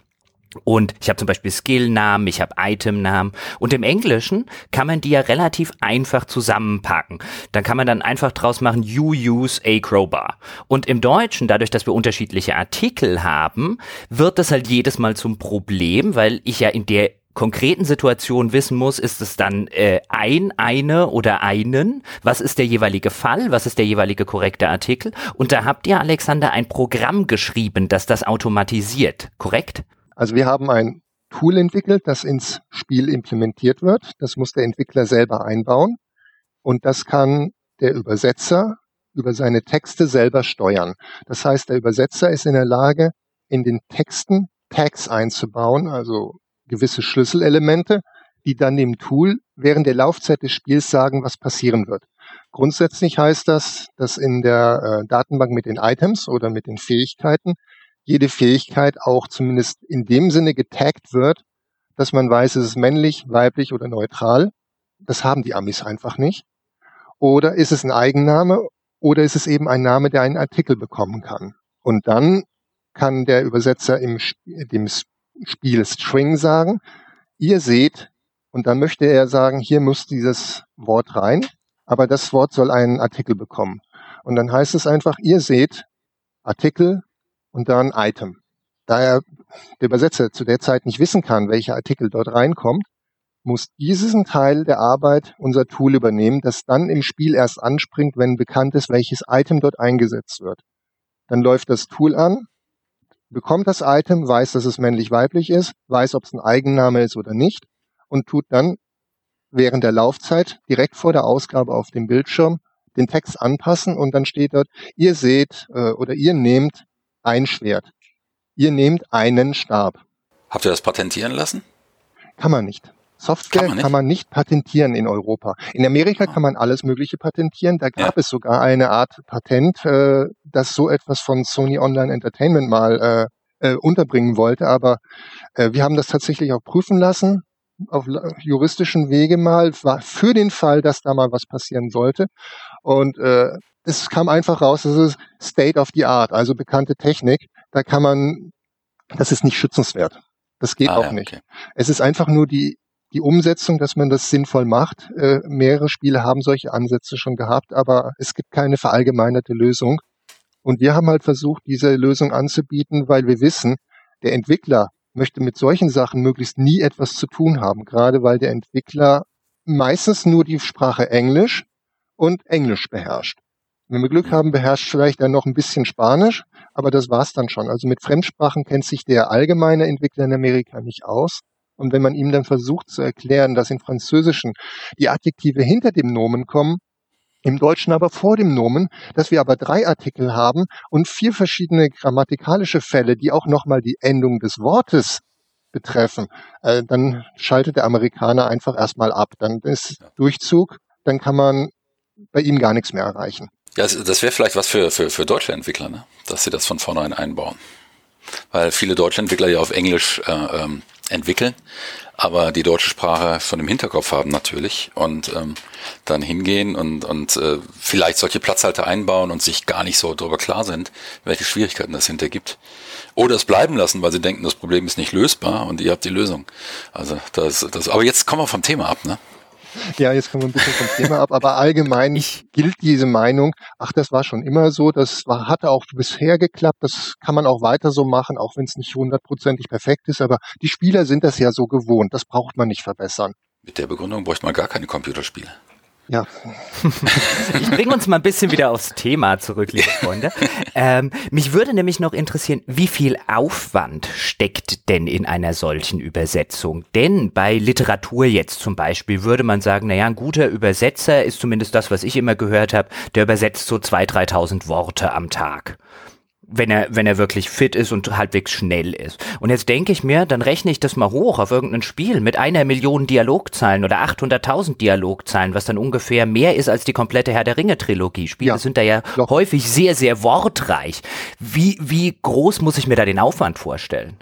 Und ich habe zum Beispiel Skillnamen, ich habe Itemnamen. Und im Englischen kann man die ja relativ einfach zusammenpacken. Dann kann man dann einfach draus machen, you use a crowbar. Und im Deutschen, dadurch, dass wir unterschiedliche Artikel haben, wird das halt jedes Mal zum Problem, weil ich ja in der konkreten Situation wissen muss, ist es dann äh, ein, eine oder einen? Was ist der jeweilige Fall? Was ist der jeweilige korrekte Artikel? Und da habt ihr, Alexander, ein Programm geschrieben, das das automatisiert, korrekt? Also wir haben ein Tool entwickelt, das ins Spiel implementiert wird. Das muss der Entwickler selber einbauen. Und das kann der Übersetzer über seine Texte selber steuern. Das heißt, der Übersetzer ist in der Lage, in den Texten Tags einzubauen, also gewisse Schlüsselelemente, die dann dem Tool während der Laufzeit des Spiels sagen, was passieren wird. Grundsätzlich heißt das, dass in der äh, Datenbank mit den Items oder mit den Fähigkeiten jede Fähigkeit auch zumindest in dem Sinne getaggt wird, dass man weiß, ist es männlich, weiblich oder neutral. Das haben die Amis einfach nicht. Oder ist es ein Eigenname oder ist es eben ein Name, der einen Artikel bekommen kann. Und dann kann der Übersetzer im dem Spiel String sagen, ihr seht, und dann möchte er sagen, hier muss dieses Wort rein, aber das Wort soll einen Artikel bekommen. Und dann heißt es einfach, ihr seht Artikel und dann Item. Da er der Übersetzer zu der Zeit nicht wissen kann, welcher Artikel dort reinkommt, muss diesen Teil der Arbeit unser Tool übernehmen, das dann im Spiel erst anspringt, wenn bekannt ist, welches Item dort eingesetzt wird. Dann läuft das Tool an, bekommt das Item, weiß, dass es männlich-weiblich ist, weiß, ob es ein Eigenname ist oder nicht und tut dann während der Laufzeit direkt vor der Ausgabe auf dem Bildschirm den Text anpassen und dann steht dort, ihr seht äh, oder ihr nehmt ein Schwert. Ihr nehmt einen Stab. Habt ihr das patentieren lassen? Kann man nicht. Software kann man nicht, kann man nicht patentieren in Europa. In Amerika kann man alles Mögliche patentieren. Da gab ja. es sogar eine Art Patent, äh, das so etwas von Sony Online Entertainment mal äh, äh, unterbringen wollte. Aber äh, wir haben das tatsächlich auch prüfen lassen auf juristischen Wege mal, war für den Fall, dass da mal was passieren sollte. Und äh, es kam einfach raus, das ist State of the Art, also bekannte Technik. Da kann man, das ist nicht schützenswert. Das geht ah, auch ja, nicht. Okay. Es ist einfach nur die die Umsetzung, dass man das sinnvoll macht. Äh, mehrere Spiele haben solche Ansätze schon gehabt, aber es gibt keine verallgemeinerte Lösung. Und wir haben halt versucht, diese Lösung anzubieten, weil wir wissen, der Entwickler möchte mit solchen Sachen möglichst nie etwas zu tun haben, gerade weil der Entwickler meistens nur die Sprache Englisch und Englisch beherrscht. Wenn wir Glück haben, beherrscht vielleicht dann noch ein bisschen Spanisch, aber das war's dann schon. Also mit Fremdsprachen kennt sich der allgemeine Entwickler in Amerika nicht aus. Und wenn man ihm dann versucht zu erklären, dass im Französischen die Adjektive hinter dem Nomen kommen, im Deutschen aber vor dem Nomen, dass wir aber drei Artikel haben und vier verschiedene grammatikalische Fälle, die auch nochmal die Endung des Wortes betreffen, äh, dann schaltet der Amerikaner einfach erstmal ab. Dann ist Durchzug, dann kann man bei ihm gar nichts mehr erreichen. Ja, das wäre vielleicht was für, für, für deutsche Entwickler, ne? dass sie das von vornherein einbauen. Weil viele deutsche Entwickler ja auf Englisch äh, ähm, entwickeln, aber die deutsche Sprache von dem Hinterkopf haben natürlich und ähm, dann hingehen und, und äh, vielleicht solche Platzhalter einbauen und sich gar nicht so darüber klar sind, welche Schwierigkeiten das hinter gibt. Oder es bleiben lassen, weil sie denken, das Problem ist nicht lösbar und ihr habt die Lösung. Also das, das aber jetzt kommen wir vom Thema ab, ne? Ja, jetzt kommen wir ein bisschen vom Thema ab, aber allgemein ich, gilt diese Meinung, ach, das war schon immer so, das war, hatte auch bisher geklappt, das kann man auch weiter so machen, auch wenn es nicht hundertprozentig perfekt ist, aber die Spieler sind das ja so gewohnt, das braucht man nicht verbessern. Mit der Begründung bräuchte man gar keine Computerspiele. Ja. ich bringe uns mal ein bisschen wieder aufs Thema zurück, liebe Freunde. Ähm, mich würde nämlich noch interessieren, wie viel Aufwand steckt denn in einer solchen Übersetzung? Denn bei Literatur jetzt zum Beispiel würde man sagen, naja, ein guter Übersetzer ist zumindest das, was ich immer gehört habe, der übersetzt so 2.000, 3.000 Worte am Tag wenn er, wenn er wirklich fit ist und halbwegs schnell ist. Und jetzt denke ich mir, dann rechne ich das mal hoch auf irgendein Spiel mit einer Million Dialogzahlen oder 800.000 Dialogzahlen, was dann ungefähr mehr ist als die komplette Herr der Ringe Trilogie. Spiele ja, sind da ja doch. häufig sehr, sehr wortreich. Wie, wie groß muss ich mir da den Aufwand vorstellen?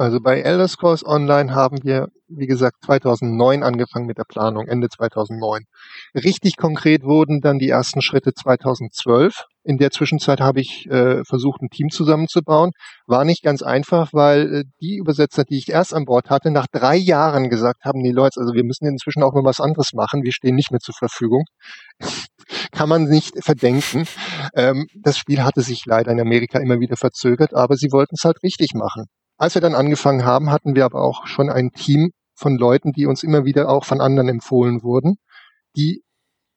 Also bei Elder Scrolls Online haben wir, wie gesagt, 2009 angefangen mit der Planung, Ende 2009. Richtig konkret wurden dann die ersten Schritte 2012. In der Zwischenzeit habe ich äh, versucht, ein Team zusammenzubauen. War nicht ganz einfach, weil äh, die Übersetzer, die ich erst an Bord hatte, nach drei Jahren gesagt haben, nee Leute, also wir müssen inzwischen auch mal was anderes machen, wir stehen nicht mehr zur Verfügung. Kann man nicht verdenken. Ähm, das Spiel hatte sich leider in Amerika immer wieder verzögert, aber sie wollten es halt richtig machen. Als wir dann angefangen haben, hatten wir aber auch schon ein Team von Leuten, die uns immer wieder auch von anderen empfohlen wurden, die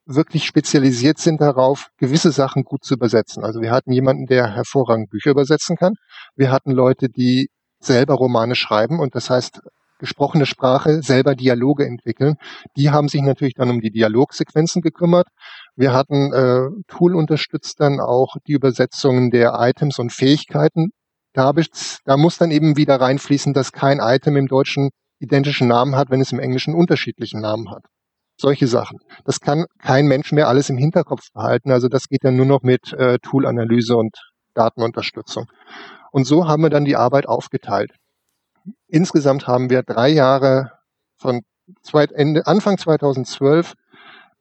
wirklich spezialisiert sind darauf, gewisse Sachen gut zu übersetzen. Also wir hatten jemanden, der hervorragend Bücher übersetzen kann. Wir hatten Leute, die selber Romane schreiben und das heißt gesprochene Sprache selber Dialoge entwickeln. Die haben sich natürlich dann um die Dialogsequenzen gekümmert. Wir hatten äh, Tool unterstützt dann auch die Übersetzungen der Items und Fähigkeiten da, da muss dann eben wieder reinfließen, dass kein Item im Deutschen identischen Namen hat, wenn es im Englischen unterschiedlichen Namen hat. Solche Sachen. Das kann kein Mensch mehr alles im Hinterkopf behalten. Also das geht dann nur noch mit äh, Tool-Analyse und Datenunterstützung. Und so haben wir dann die Arbeit aufgeteilt. Insgesamt haben wir drei Jahre von zweit, Ende, Anfang 2012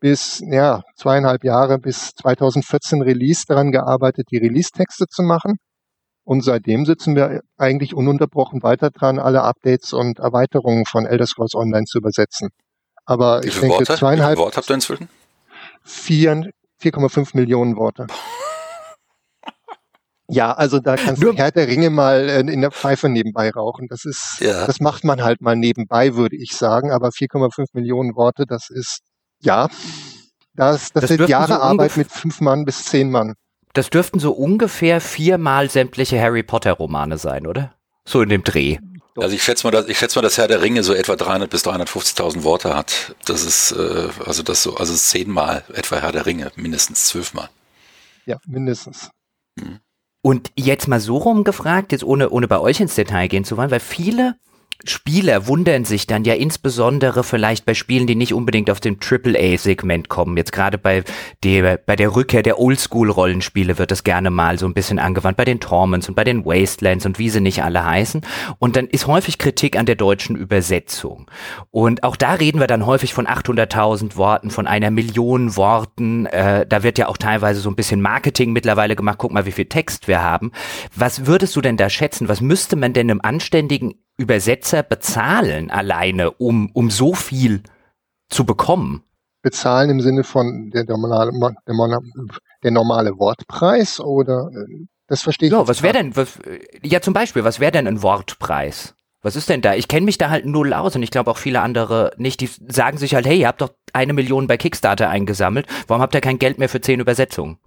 bis ja, zweieinhalb Jahre bis 2014 Release daran gearbeitet, die Release-Texte zu machen. Und seitdem sitzen wir eigentlich ununterbrochen weiter dran, alle Updates und Erweiterungen von Elder Scrolls Online zu übersetzen. Aber ich denke, Worte? zweieinhalb. Wie Worte habt ihr inzwischen? 4,5 Millionen Worte. Ja, also da kannst du Herr der Ringe mal in der Pfeife nebenbei rauchen. Das ist, ja. das macht man halt mal nebenbei, würde ich sagen. Aber 4,5 Millionen Worte, das ist, ja, das, das, das sind Jahre so Arbeit mit fünf Mann bis zehn Mann. Das dürften so ungefähr viermal sämtliche Harry Potter Romane sein, oder? So in dem Dreh. Also ich schätze mal, dass, ich schätze mal, dass Herr der Ringe so etwa 300 bis 350.000 Worte hat. Das ist, äh, also das so, also zehnmal etwa Herr der Ringe, mindestens zwölfmal. Ja, mindestens. Hm. Und jetzt mal so rumgefragt, jetzt ohne, ohne bei euch ins Detail gehen zu wollen, weil viele Spieler wundern sich dann ja insbesondere vielleicht bei Spielen, die nicht unbedingt auf dem AAA-Segment kommen. Jetzt gerade bei der, bei der Rückkehr der Oldschool-Rollenspiele wird das gerne mal so ein bisschen angewandt, bei den Torments und bei den Wastelands und wie sie nicht alle heißen. Und dann ist häufig Kritik an der deutschen Übersetzung. Und auch da reden wir dann häufig von 800.000 Worten, von einer Million Worten. Äh, da wird ja auch teilweise so ein bisschen Marketing mittlerweile gemacht. Guck mal, wie viel Text wir haben. Was würdest du denn da schätzen? Was müsste man denn im anständigen Übersetzer bezahlen alleine, um, um so viel zu bekommen? Bezahlen im Sinne von der normale, der, der normale Wortpreis oder äh, das verstehe ich. Ja, was wäre denn, was, ja zum Beispiel, was wäre denn ein Wortpreis? Was ist denn da? Ich kenne mich da halt null aus und ich glaube auch viele andere nicht. Die sagen sich halt, hey, ihr habt doch eine Million bei Kickstarter eingesammelt. Warum habt ihr kein Geld mehr für zehn Übersetzungen?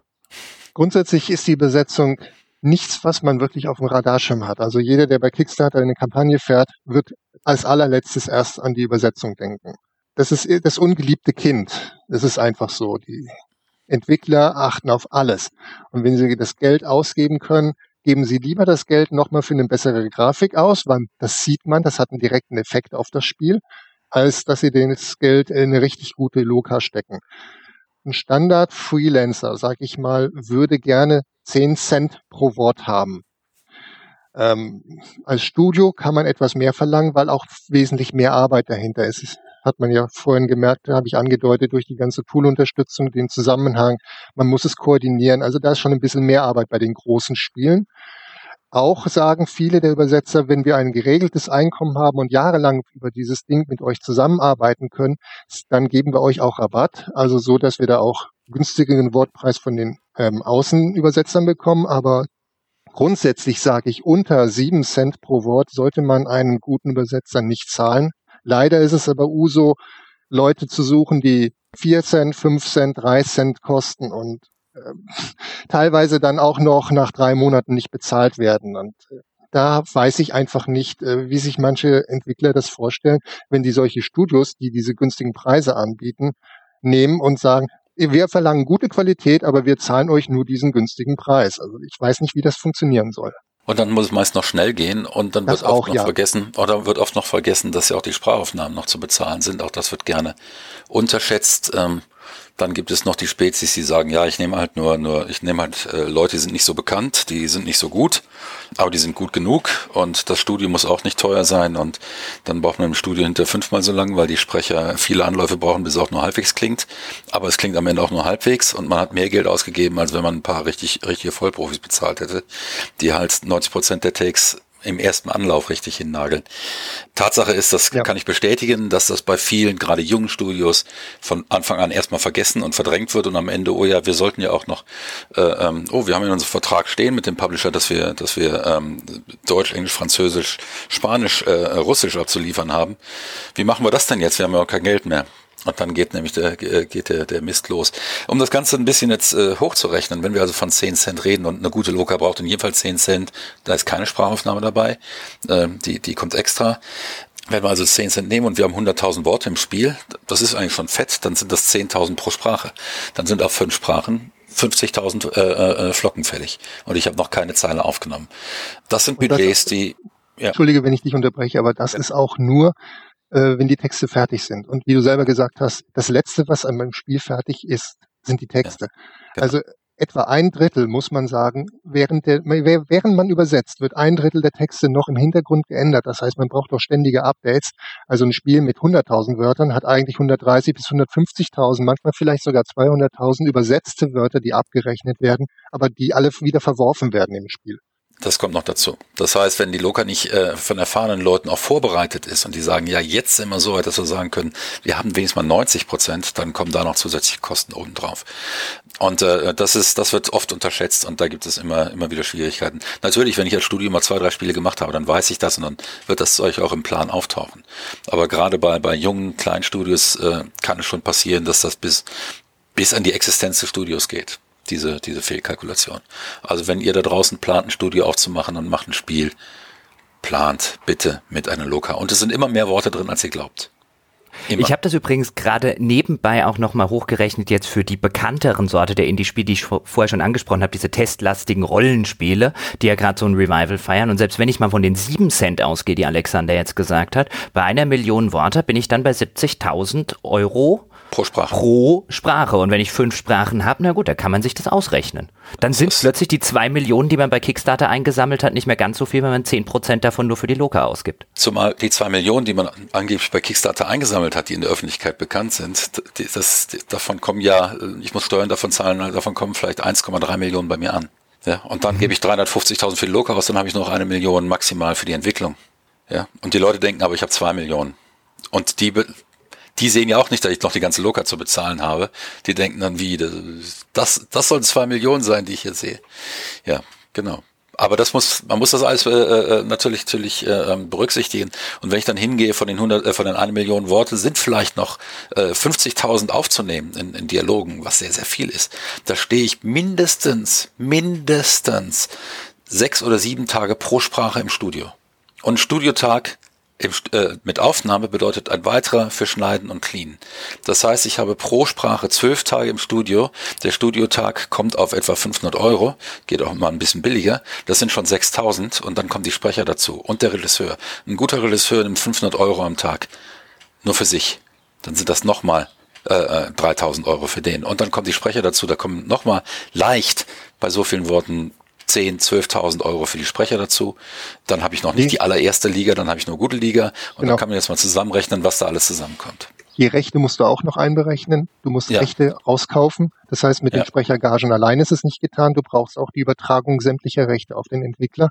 Grundsätzlich ist die Übersetzung nichts, was man wirklich auf dem Radarschirm hat. Also jeder, der bei Kickstarter eine Kampagne fährt, wird als allerletztes erst an die Übersetzung denken. Das ist das ungeliebte Kind. Das ist einfach so. Die Entwickler achten auf alles. Und wenn sie das Geld ausgeben können, geben sie lieber das Geld nochmal für eine bessere Grafik aus, weil das sieht man, das hat einen direkten Effekt auf das Spiel, als dass sie das Geld in eine richtig gute Loka stecken. Ein Standard-Freelancer, sag ich mal, würde gerne 10 Cent pro Wort haben. Ähm, als Studio kann man etwas mehr verlangen, weil auch wesentlich mehr Arbeit dahinter ist. Das hat man ja vorhin gemerkt, habe ich angedeutet, durch die ganze Poolunterstützung, den Zusammenhang. Man muss es koordinieren. Also da ist schon ein bisschen mehr Arbeit bei den großen Spielen. Auch sagen viele der Übersetzer, wenn wir ein geregeltes Einkommen haben und jahrelang über dieses Ding mit euch zusammenarbeiten können, dann geben wir euch auch Rabatt. Also so, dass wir da auch günstigeren Wortpreis von den ähm, Außenübersetzern bekommen. Aber grundsätzlich sage ich, unter sieben Cent pro Wort sollte man einen guten Übersetzer nicht zahlen. Leider ist es aber Uso, Leute zu suchen, die vier Cent, fünf Cent, drei Cent kosten und teilweise dann auch noch nach drei Monaten nicht bezahlt werden. Und äh, da weiß ich einfach nicht, äh, wie sich manche Entwickler das vorstellen, wenn die solche Studios, die diese günstigen Preise anbieten, nehmen und sagen, wir verlangen gute Qualität, aber wir zahlen euch nur diesen günstigen Preis. Also ich weiß nicht, wie das funktionieren soll. Und dann muss es meist noch schnell gehen und dann das wird oft auch, noch ja. vergessen, oder wird oft noch vergessen, dass ja auch die Sprachaufnahmen noch zu bezahlen sind. Auch das wird gerne unterschätzt. Ähm, dann gibt es noch die Spezies, die sagen, ja, ich nehme halt nur, nur, ich nehme halt äh, Leute, die sind nicht so bekannt, die sind nicht so gut, aber die sind gut genug und das Studio muss auch nicht teuer sein und dann braucht man im Studio hinter fünfmal so lang, weil die Sprecher viele Anläufe brauchen, bis es auch nur halbwegs klingt. Aber es klingt am Ende auch nur halbwegs und man hat mehr Geld ausgegeben, als wenn man ein paar richtig, richtige Vollprofis bezahlt hätte, die halt 90 Prozent der Takes im ersten Anlauf richtig hinnageln. Tatsache ist, das ja. kann ich bestätigen, dass das bei vielen, gerade jungen Studios, von Anfang an erstmal vergessen und verdrängt wird und am Ende, oh ja, wir sollten ja auch noch, äh, ähm, oh, wir haben in unserem Vertrag stehen mit dem Publisher, dass wir, dass wir ähm, Deutsch, Englisch, Französisch, Spanisch, äh, Russisch abzuliefern haben. Wie machen wir das denn jetzt? Wir haben ja auch kein Geld mehr. Und dann geht nämlich der, äh, geht der, der Mist los. Um das Ganze ein bisschen jetzt äh, hochzurechnen, wenn wir also von 10 Cent reden und eine gute Loka braucht in jedem Fall 10 Cent, da ist keine Sprachaufnahme dabei, äh, die, die kommt extra. Wenn wir also 10 Cent nehmen und wir haben 100.000 Worte im Spiel, das ist eigentlich schon fett, dann sind das 10.000 pro Sprache. Dann sind auf fünf Sprachen 50.000 äh, äh, Flocken fällig. Und ich habe noch keine Zeile aufgenommen. Das sind Budgets, die... Ja. Entschuldige, wenn ich dich unterbreche, aber das ja. ist auch nur äh, wenn die Texte fertig sind. Und wie du selber gesagt hast, das Letzte, was an meinem Spiel fertig ist, sind die Texte. Ja, genau. Also etwa ein Drittel, muss man sagen, während, der, während man übersetzt, wird ein Drittel der Texte noch im Hintergrund geändert. Das heißt, man braucht auch ständige Updates. Also ein Spiel mit 100.000 Wörtern hat eigentlich 130 bis 150.000, manchmal vielleicht sogar 200.000 übersetzte Wörter, die abgerechnet werden, aber die alle wieder verworfen werden im Spiel. Das kommt noch dazu. Das heißt, wenn die Loka nicht äh, von erfahrenen Leuten auch vorbereitet ist und die sagen, ja, jetzt sind wir so weit, dass wir sagen können, wir haben wenigstens mal 90 Prozent, dann kommen da noch zusätzliche Kosten obendrauf. Und äh, das ist, das wird oft unterschätzt und da gibt es immer, immer wieder Schwierigkeiten. Natürlich, wenn ich als Studio mal zwei, drei Spiele gemacht habe, dann weiß ich das und dann wird das Zeug auch im Plan auftauchen. Aber gerade bei, bei jungen, kleinen Studios äh, kann es schon passieren, dass das bis, bis an die Existenz des Studios geht diese, diese Fehlkalkulation. Also wenn ihr da draußen plant, ein Studio aufzumachen und macht ein Spiel, plant, bitte mit einer Loka. Und es sind immer mehr Worte drin, als ihr glaubt. Immer. Ich habe das übrigens gerade nebenbei auch nochmal hochgerechnet jetzt für die bekannteren Sorte der Indie-Spiele, die ich vorher schon angesprochen habe, diese testlastigen Rollenspiele, die ja gerade so ein Revival feiern. Und selbst wenn ich mal von den 7 Cent ausgehe, die Alexander jetzt gesagt hat, bei einer Million Worte bin ich dann bei 70.000 Euro Pro Sprache. Pro Sprache. Und wenn ich fünf Sprachen habe, na gut, da kann man sich das ausrechnen. Dann sind plötzlich die zwei Millionen, die man bei Kickstarter eingesammelt hat, nicht mehr ganz so viel, wenn man zehn Prozent davon nur für die Loka ausgibt. Zumal die zwei Millionen, die man angeblich bei Kickstarter eingesammelt hat, die in der Öffentlichkeit bekannt sind, das, die, davon kommen ja, ich muss Steuern davon zahlen, davon kommen vielleicht 1,3 Millionen bei mir an. Ja, und dann mhm. gebe ich 350.000 für die Loka aus, dann habe ich noch eine Million maximal für die Entwicklung. Ja, und die Leute denken aber, ich habe zwei Millionen. Und die, die sehen ja auch nicht, dass ich noch die ganze Loka zu bezahlen habe. Die denken dann, wie, das, das sollen zwei Millionen sein, die ich hier sehe. Ja, genau. Aber das muss, man muss das alles äh, äh, natürlich, natürlich äh, ähm, berücksichtigen. Und wenn ich dann hingehe, von den 100, äh, von den 1 Million Worte sind vielleicht noch äh, 50.000 aufzunehmen in, in Dialogen, was sehr, sehr viel ist. Da stehe ich mindestens, mindestens sechs oder sieben Tage pro Sprache im Studio. Und Studiotag im, äh, mit Aufnahme bedeutet ein weiterer für Schneiden und Clean. Das heißt, ich habe pro Sprache zwölf Tage im Studio. Der Studiotag kommt auf etwa 500 Euro, geht auch mal ein bisschen billiger. Das sind schon 6000 und dann kommen die Sprecher dazu und der Regisseur. Ein guter Regisseur nimmt 500 Euro am Tag. Nur für sich. Dann sind das nochmal äh, 3000 äh, Euro für den. Und dann kommen die Sprecher dazu, da kommen nochmal leicht bei so vielen Worten 10, 12.000 Euro für die Sprecher dazu. Dann habe ich noch nicht die allererste Liga, dann habe ich nur gute Liga. Und genau. dann kann man jetzt mal zusammenrechnen, was da alles zusammenkommt. Die Rechte musst du auch noch einberechnen. Du musst ja. Rechte rauskaufen. Das heißt, mit ja. den Sprechergagen allein ist es nicht getan. Du brauchst auch die Übertragung sämtlicher Rechte auf den Entwickler.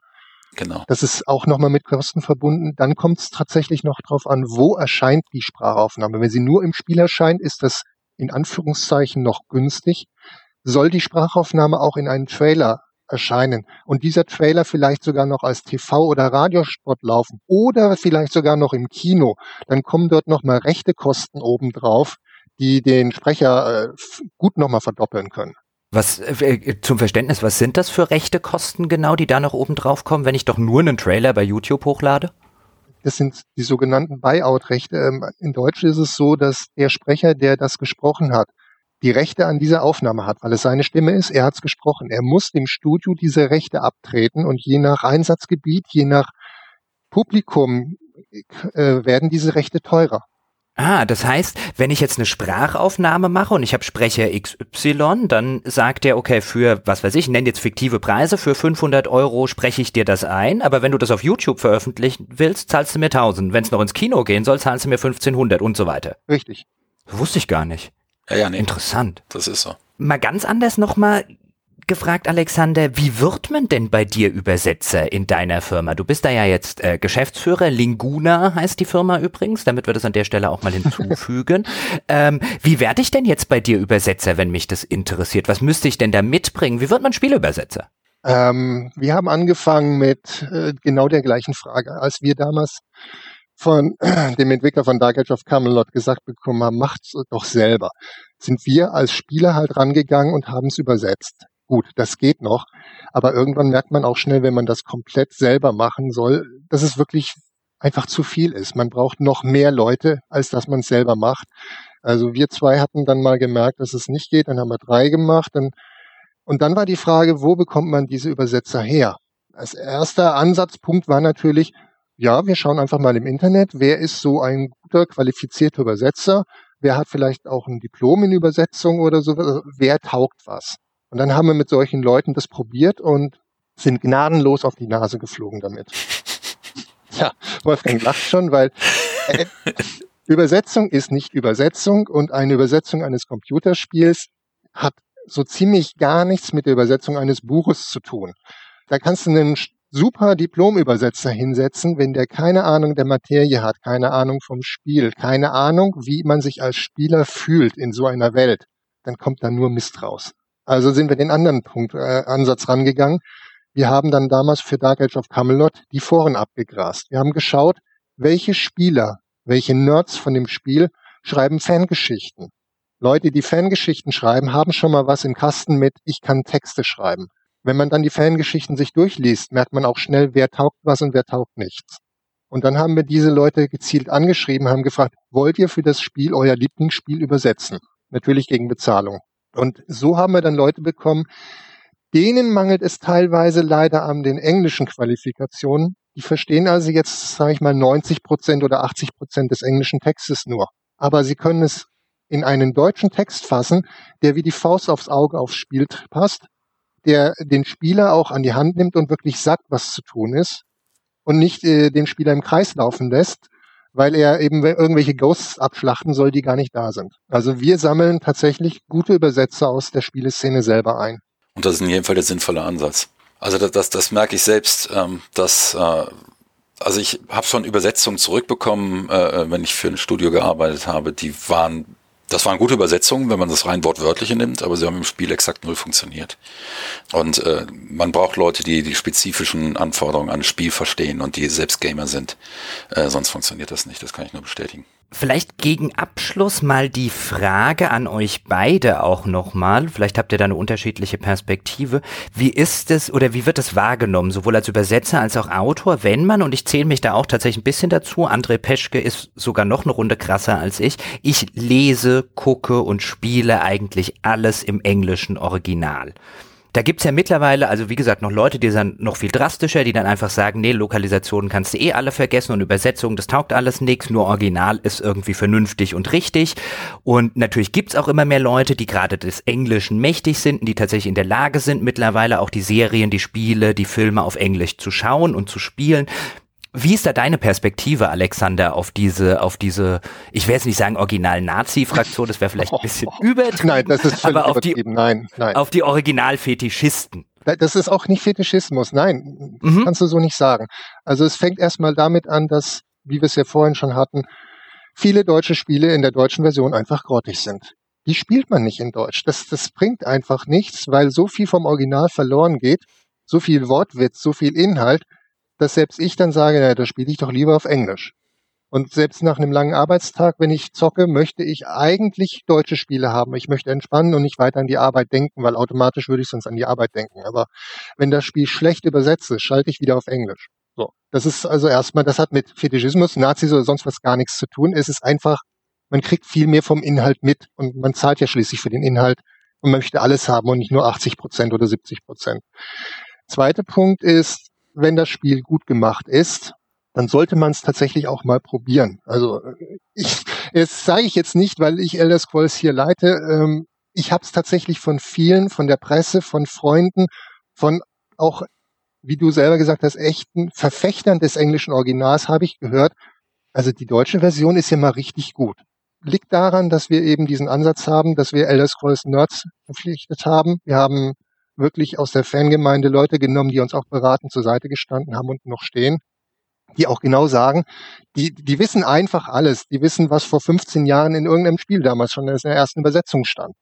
Genau. Das ist auch nochmal mit Kosten verbunden. Dann kommt es tatsächlich noch drauf an, wo erscheint die Sprachaufnahme. Wenn sie nur im Spiel erscheint, ist das in Anführungszeichen noch günstig. Soll die Sprachaufnahme auch in einen Trailer erscheinen und dieser Trailer vielleicht sogar noch als TV- oder Radiospot laufen oder vielleicht sogar noch im Kino, dann kommen dort nochmal rechte Kosten obendrauf, die den Sprecher äh, gut nochmal verdoppeln können. Was äh, äh, zum Verständnis, was sind das für rechte Kosten genau, die da noch oben drauf kommen, wenn ich doch nur einen Trailer bei YouTube hochlade? Das sind die sogenannten Buyout-Rechte. Ähm, in Deutsch ist es so, dass der Sprecher, der das gesprochen hat, die Rechte an dieser Aufnahme hat, weil es seine Stimme ist, er hat es gesprochen. Er muss dem Studio diese Rechte abtreten und je nach Einsatzgebiet, je nach Publikum äh, werden diese Rechte teurer. Ah, das heißt, wenn ich jetzt eine Sprachaufnahme mache und ich habe Sprecher XY, dann sagt er, okay, für, was weiß ich, nenne jetzt fiktive Preise, für 500 Euro spreche ich dir das ein, aber wenn du das auf YouTube veröffentlichen willst, zahlst du mir 1000. Wenn es noch ins Kino gehen soll, zahlst du mir 1500 und so weiter. Richtig. Wusste ich gar nicht. Ja, ja, nee. Interessant. Das ist so. Mal ganz anders nochmal gefragt, Alexander, wie wird man denn bei dir Übersetzer in deiner Firma? Du bist da ja jetzt äh, Geschäftsführer, Linguna heißt die Firma übrigens, damit wir das an der Stelle auch mal hinzufügen. ähm, wie werde ich denn jetzt bei dir Übersetzer, wenn mich das interessiert? Was müsste ich denn da mitbringen? Wie wird man Spielübersetzer? Ähm, wir haben angefangen mit äh, genau der gleichen Frage. Als wir damals von dem Entwickler von Dark Age of Camelot gesagt bekommen haben, macht's doch selber. Sind wir als Spieler halt rangegangen und haben es übersetzt. Gut, das geht noch, aber irgendwann merkt man auch schnell, wenn man das komplett selber machen soll, dass es wirklich einfach zu viel ist. Man braucht noch mehr Leute, als dass man es selber macht. Also wir zwei hatten dann mal gemerkt, dass es nicht geht, dann haben wir drei gemacht. Dann, und dann war die Frage, wo bekommt man diese Übersetzer her? Als erster Ansatzpunkt war natürlich, ja, wir schauen einfach mal im Internet, wer ist so ein guter, qualifizierter Übersetzer, wer hat vielleicht auch ein Diplom in Übersetzung oder so, also wer taugt was. Und dann haben wir mit solchen Leuten das probiert und sind gnadenlos auf die Nase geflogen damit. Ja, Wolfgang lacht schon, weil äh, Übersetzung ist nicht Übersetzung und eine Übersetzung eines Computerspiels hat so ziemlich gar nichts mit der Übersetzung eines Buches zu tun. Da kannst du einen super Diplomübersetzer hinsetzen, wenn der keine Ahnung der Materie hat, keine Ahnung vom Spiel, keine Ahnung, wie man sich als Spieler fühlt in so einer Welt, dann kommt da nur Mist raus. Also sind wir den anderen Punkt, äh, Ansatz rangegangen. Wir haben dann damals für Dark Age of Camelot die Foren abgegrast. Wir haben geschaut, welche Spieler, welche Nerds von dem Spiel schreiben Fangeschichten. Leute, die Fangeschichten schreiben, haben schon mal was im Kasten mit, ich kann Texte schreiben. Wenn man dann die Fangeschichten sich durchliest, merkt man auch schnell, wer taugt was und wer taugt nichts. Und dann haben wir diese Leute gezielt angeschrieben, haben gefragt, wollt ihr für das Spiel euer Lieblingsspiel übersetzen? Natürlich gegen Bezahlung. Und so haben wir dann Leute bekommen, denen mangelt es teilweise leider an den englischen Qualifikationen. Die verstehen also jetzt, sage ich mal, 90 Prozent oder 80 Prozent des englischen Textes nur. Aber sie können es in einen deutschen Text fassen, der wie die Faust aufs Auge aufs Spiel passt, der den Spieler auch an die Hand nimmt und wirklich sagt, was zu tun ist und nicht äh, den Spieler im Kreis laufen lässt, weil er eben irgendwelche Ghosts abschlachten soll, die gar nicht da sind. Also wir sammeln tatsächlich gute Übersetzer aus der Spieleszene selber ein. Und das ist in jedem Fall der sinnvolle Ansatz. Also das, das, das merke ich selbst, ähm, dass äh, also ich habe schon Übersetzungen zurückbekommen, äh, äh, wenn ich für ein Studio gearbeitet habe, die waren das waren gute Übersetzungen, wenn man das rein wortwörtliche nimmt, aber sie haben im Spiel exakt null funktioniert. Und äh, man braucht Leute, die die spezifischen Anforderungen an das Spiel verstehen und die selbst Gamer sind. Äh, sonst funktioniert das nicht, das kann ich nur bestätigen. Vielleicht gegen Abschluss mal die Frage an euch beide auch nochmal. Vielleicht habt ihr da eine unterschiedliche Perspektive. Wie ist es oder wie wird es wahrgenommen, sowohl als Übersetzer als auch Autor, wenn man, und ich zähle mich da auch tatsächlich ein bisschen dazu, André Peschke ist sogar noch eine Runde krasser als ich, ich lese, gucke und spiele eigentlich alles im englischen Original. Da gibt's ja mittlerweile, also wie gesagt, noch Leute, die sind noch viel drastischer, die dann einfach sagen, nee, Lokalisationen kannst du eh alle vergessen und Übersetzungen, das taugt alles nichts, nur Original ist irgendwie vernünftig und richtig. Und natürlich gibt's auch immer mehr Leute, die gerade des Englischen mächtig sind und die tatsächlich in der Lage sind, mittlerweile auch die Serien, die Spiele, die Filme auf Englisch zu schauen und zu spielen. Wie ist da deine Perspektive, Alexander, auf diese, auf diese, ich will jetzt nicht sagen Original-Nazi-Fraktion, das wäre vielleicht ein bisschen übertrieben. Nein, das ist aber auf die, nein, nein. auf die Original-Fetischisten. Das ist auch nicht Fetischismus, nein, mhm. kannst du so nicht sagen. Also es fängt erstmal damit an, dass, wie wir es ja vorhin schon hatten, viele deutsche Spiele in der deutschen Version einfach grottig sind. Die spielt man nicht in Deutsch. Das, das bringt einfach nichts, weil so viel vom Original verloren geht, so viel Wortwitz, so viel Inhalt, dass selbst ich dann sage, naja, da spiele ich doch lieber auf Englisch. Und selbst nach einem langen Arbeitstag, wenn ich zocke, möchte ich eigentlich deutsche Spiele haben. Ich möchte entspannen und nicht weiter an die Arbeit denken, weil automatisch würde ich sonst an die Arbeit denken. Aber wenn das Spiel schlecht übersetzt ist, schalte ich wieder auf Englisch. So. Das ist also erstmal, das hat mit Fetischismus, Nazis oder sonst was gar nichts zu tun. Es ist einfach, man kriegt viel mehr vom Inhalt mit und man zahlt ja schließlich für den Inhalt und möchte alles haben und nicht nur 80 Prozent oder 70 Prozent. Zweiter Punkt ist, wenn das Spiel gut gemacht ist, dann sollte man es tatsächlich auch mal probieren. Also ich, das sage ich jetzt nicht, weil ich Elder Scrolls hier leite. Ähm, ich habe es tatsächlich von vielen, von der Presse, von Freunden, von auch, wie du selber gesagt hast, echten Verfechtern des englischen Originals habe ich gehört. Also die deutsche Version ist ja mal richtig gut. Liegt daran, dass wir eben diesen Ansatz haben, dass wir Elder Scrolls Nerds verpflichtet haben. Wir haben wirklich aus der Fangemeinde Leute genommen, die uns auch beraten zur Seite gestanden haben und noch stehen, die auch genau sagen, die, die wissen einfach alles. Die wissen, was vor 15 Jahren in irgendeinem Spiel damals schon in der ersten Übersetzung stand.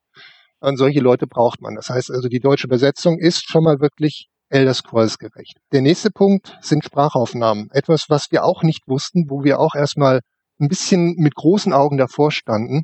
Und solche Leute braucht man. Das heißt also, die deutsche Übersetzung ist schon mal wirklich Elder Scrolls gerecht. Der nächste Punkt sind Sprachaufnahmen. Etwas, was wir auch nicht wussten, wo wir auch erstmal ein bisschen mit großen Augen davor standen.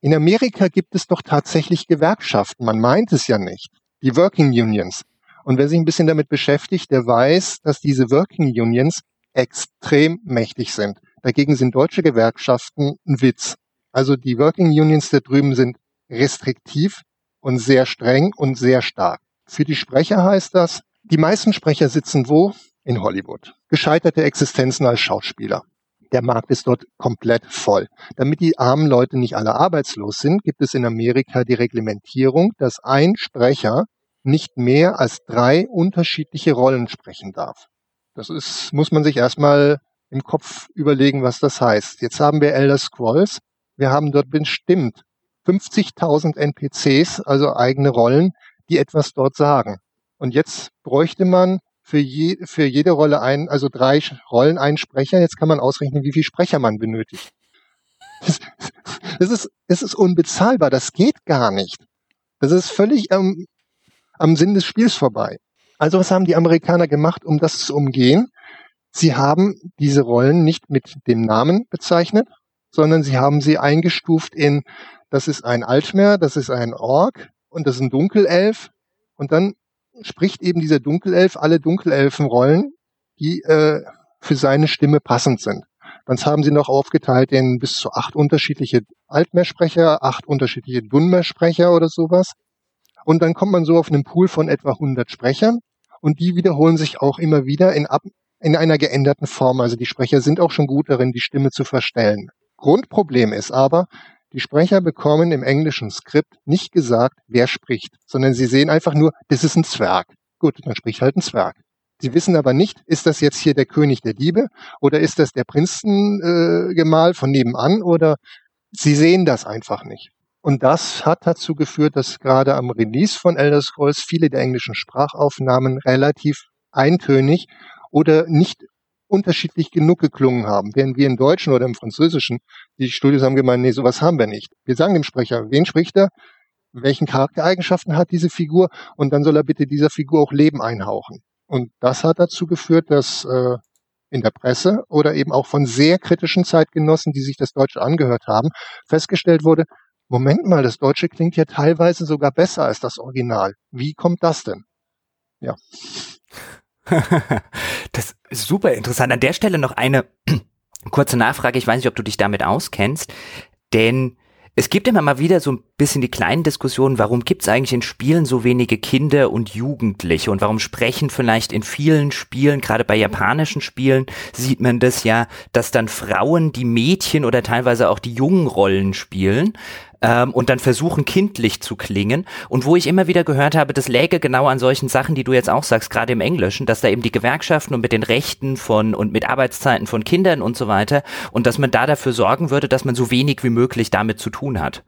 In Amerika gibt es doch tatsächlich Gewerkschaften. Man meint es ja nicht die Working Unions. Und wer sich ein bisschen damit beschäftigt, der weiß, dass diese Working Unions extrem mächtig sind. Dagegen sind deutsche Gewerkschaften ein Witz. Also die Working Unions da drüben sind restriktiv und sehr streng und sehr stark. Für die Sprecher heißt das, die meisten Sprecher sitzen wo? In Hollywood. Gescheiterte Existenzen als Schauspieler. Der Markt ist dort komplett voll. Damit die armen Leute nicht alle arbeitslos sind, gibt es in Amerika die Reglementierung, dass ein Sprecher nicht mehr als drei unterschiedliche Rollen sprechen darf. Das ist, muss man sich erstmal im Kopf überlegen, was das heißt. Jetzt haben wir Elder Scrolls. Wir haben dort bestimmt 50.000 NPCs, also eigene Rollen, die etwas dort sagen. Und jetzt bräuchte man für, je, für jede Rolle ein, also drei Rollen einen Sprecher. Jetzt kann man ausrechnen, wie viel Sprecher man benötigt. Das, ist, das ist unbezahlbar. Das geht gar nicht. Das ist völlig ähm, am Sinn des Spiels vorbei. Also was haben die Amerikaner gemacht, um das zu umgehen? Sie haben diese Rollen nicht mit dem Namen bezeichnet, sondern sie haben sie eingestuft in, das ist ein Altmer, das ist ein Ork und das ist ein Dunkelelf und dann spricht eben dieser Dunkelelf alle Dunkelelfenrollen, die äh, für seine Stimme passend sind. Dann haben sie noch aufgeteilt in bis zu acht unterschiedliche Altmehrsprecher, acht unterschiedliche Dunmersprecher oder sowas. Und dann kommt man so auf einen Pool von etwa 100 Sprechern und die wiederholen sich auch immer wieder in, ab, in einer geänderten Form. Also die Sprecher sind auch schon gut darin, die Stimme zu verstellen. Grundproblem ist aber, die Sprecher bekommen im englischen Skript nicht gesagt, wer spricht, sondern sie sehen einfach nur, das ist ein Zwerg. Gut, dann spricht halt ein Zwerg. Sie wissen aber nicht, ist das jetzt hier der König der Diebe oder ist das der Prinzengemahl äh, von nebenan oder sie sehen das einfach nicht. Und das hat dazu geführt, dass gerade am Release von Elder Scrolls viele der englischen Sprachaufnahmen relativ eintönig oder nicht unterschiedlich genug geklungen haben, während wir im Deutschen oder im Französischen, die Studios haben gemeint, nee, sowas haben wir nicht. Wir sagen dem Sprecher, wen spricht er, welchen Charaktereigenschaften hat diese Figur und dann soll er bitte dieser Figur auch Leben einhauchen. Und das hat dazu geführt, dass äh, in der Presse oder eben auch von sehr kritischen Zeitgenossen, die sich das Deutsche angehört haben, festgestellt wurde, Moment mal, das Deutsche klingt ja teilweise sogar besser als das Original. Wie kommt das denn? Ja. das ist super interessant. An der Stelle noch eine kurze Nachfrage. Ich weiß nicht, ob du dich damit auskennst, denn es gibt immer mal wieder so ein bisschen die kleinen Diskussionen, warum gibt es eigentlich in Spielen so wenige Kinder und Jugendliche und warum sprechen vielleicht in vielen Spielen, gerade bei japanischen Spielen, sieht man das ja, dass dann Frauen die Mädchen oder teilweise auch die jungen Rollen spielen ähm, und dann versuchen kindlich zu klingen. Und wo ich immer wieder gehört habe, das läge genau an solchen Sachen, die du jetzt auch sagst, gerade im Englischen, dass da eben die Gewerkschaften und mit den Rechten von und mit Arbeitszeiten von Kindern und so weiter und dass man da dafür sorgen würde, dass man so wenig wie möglich damit zu tun hat.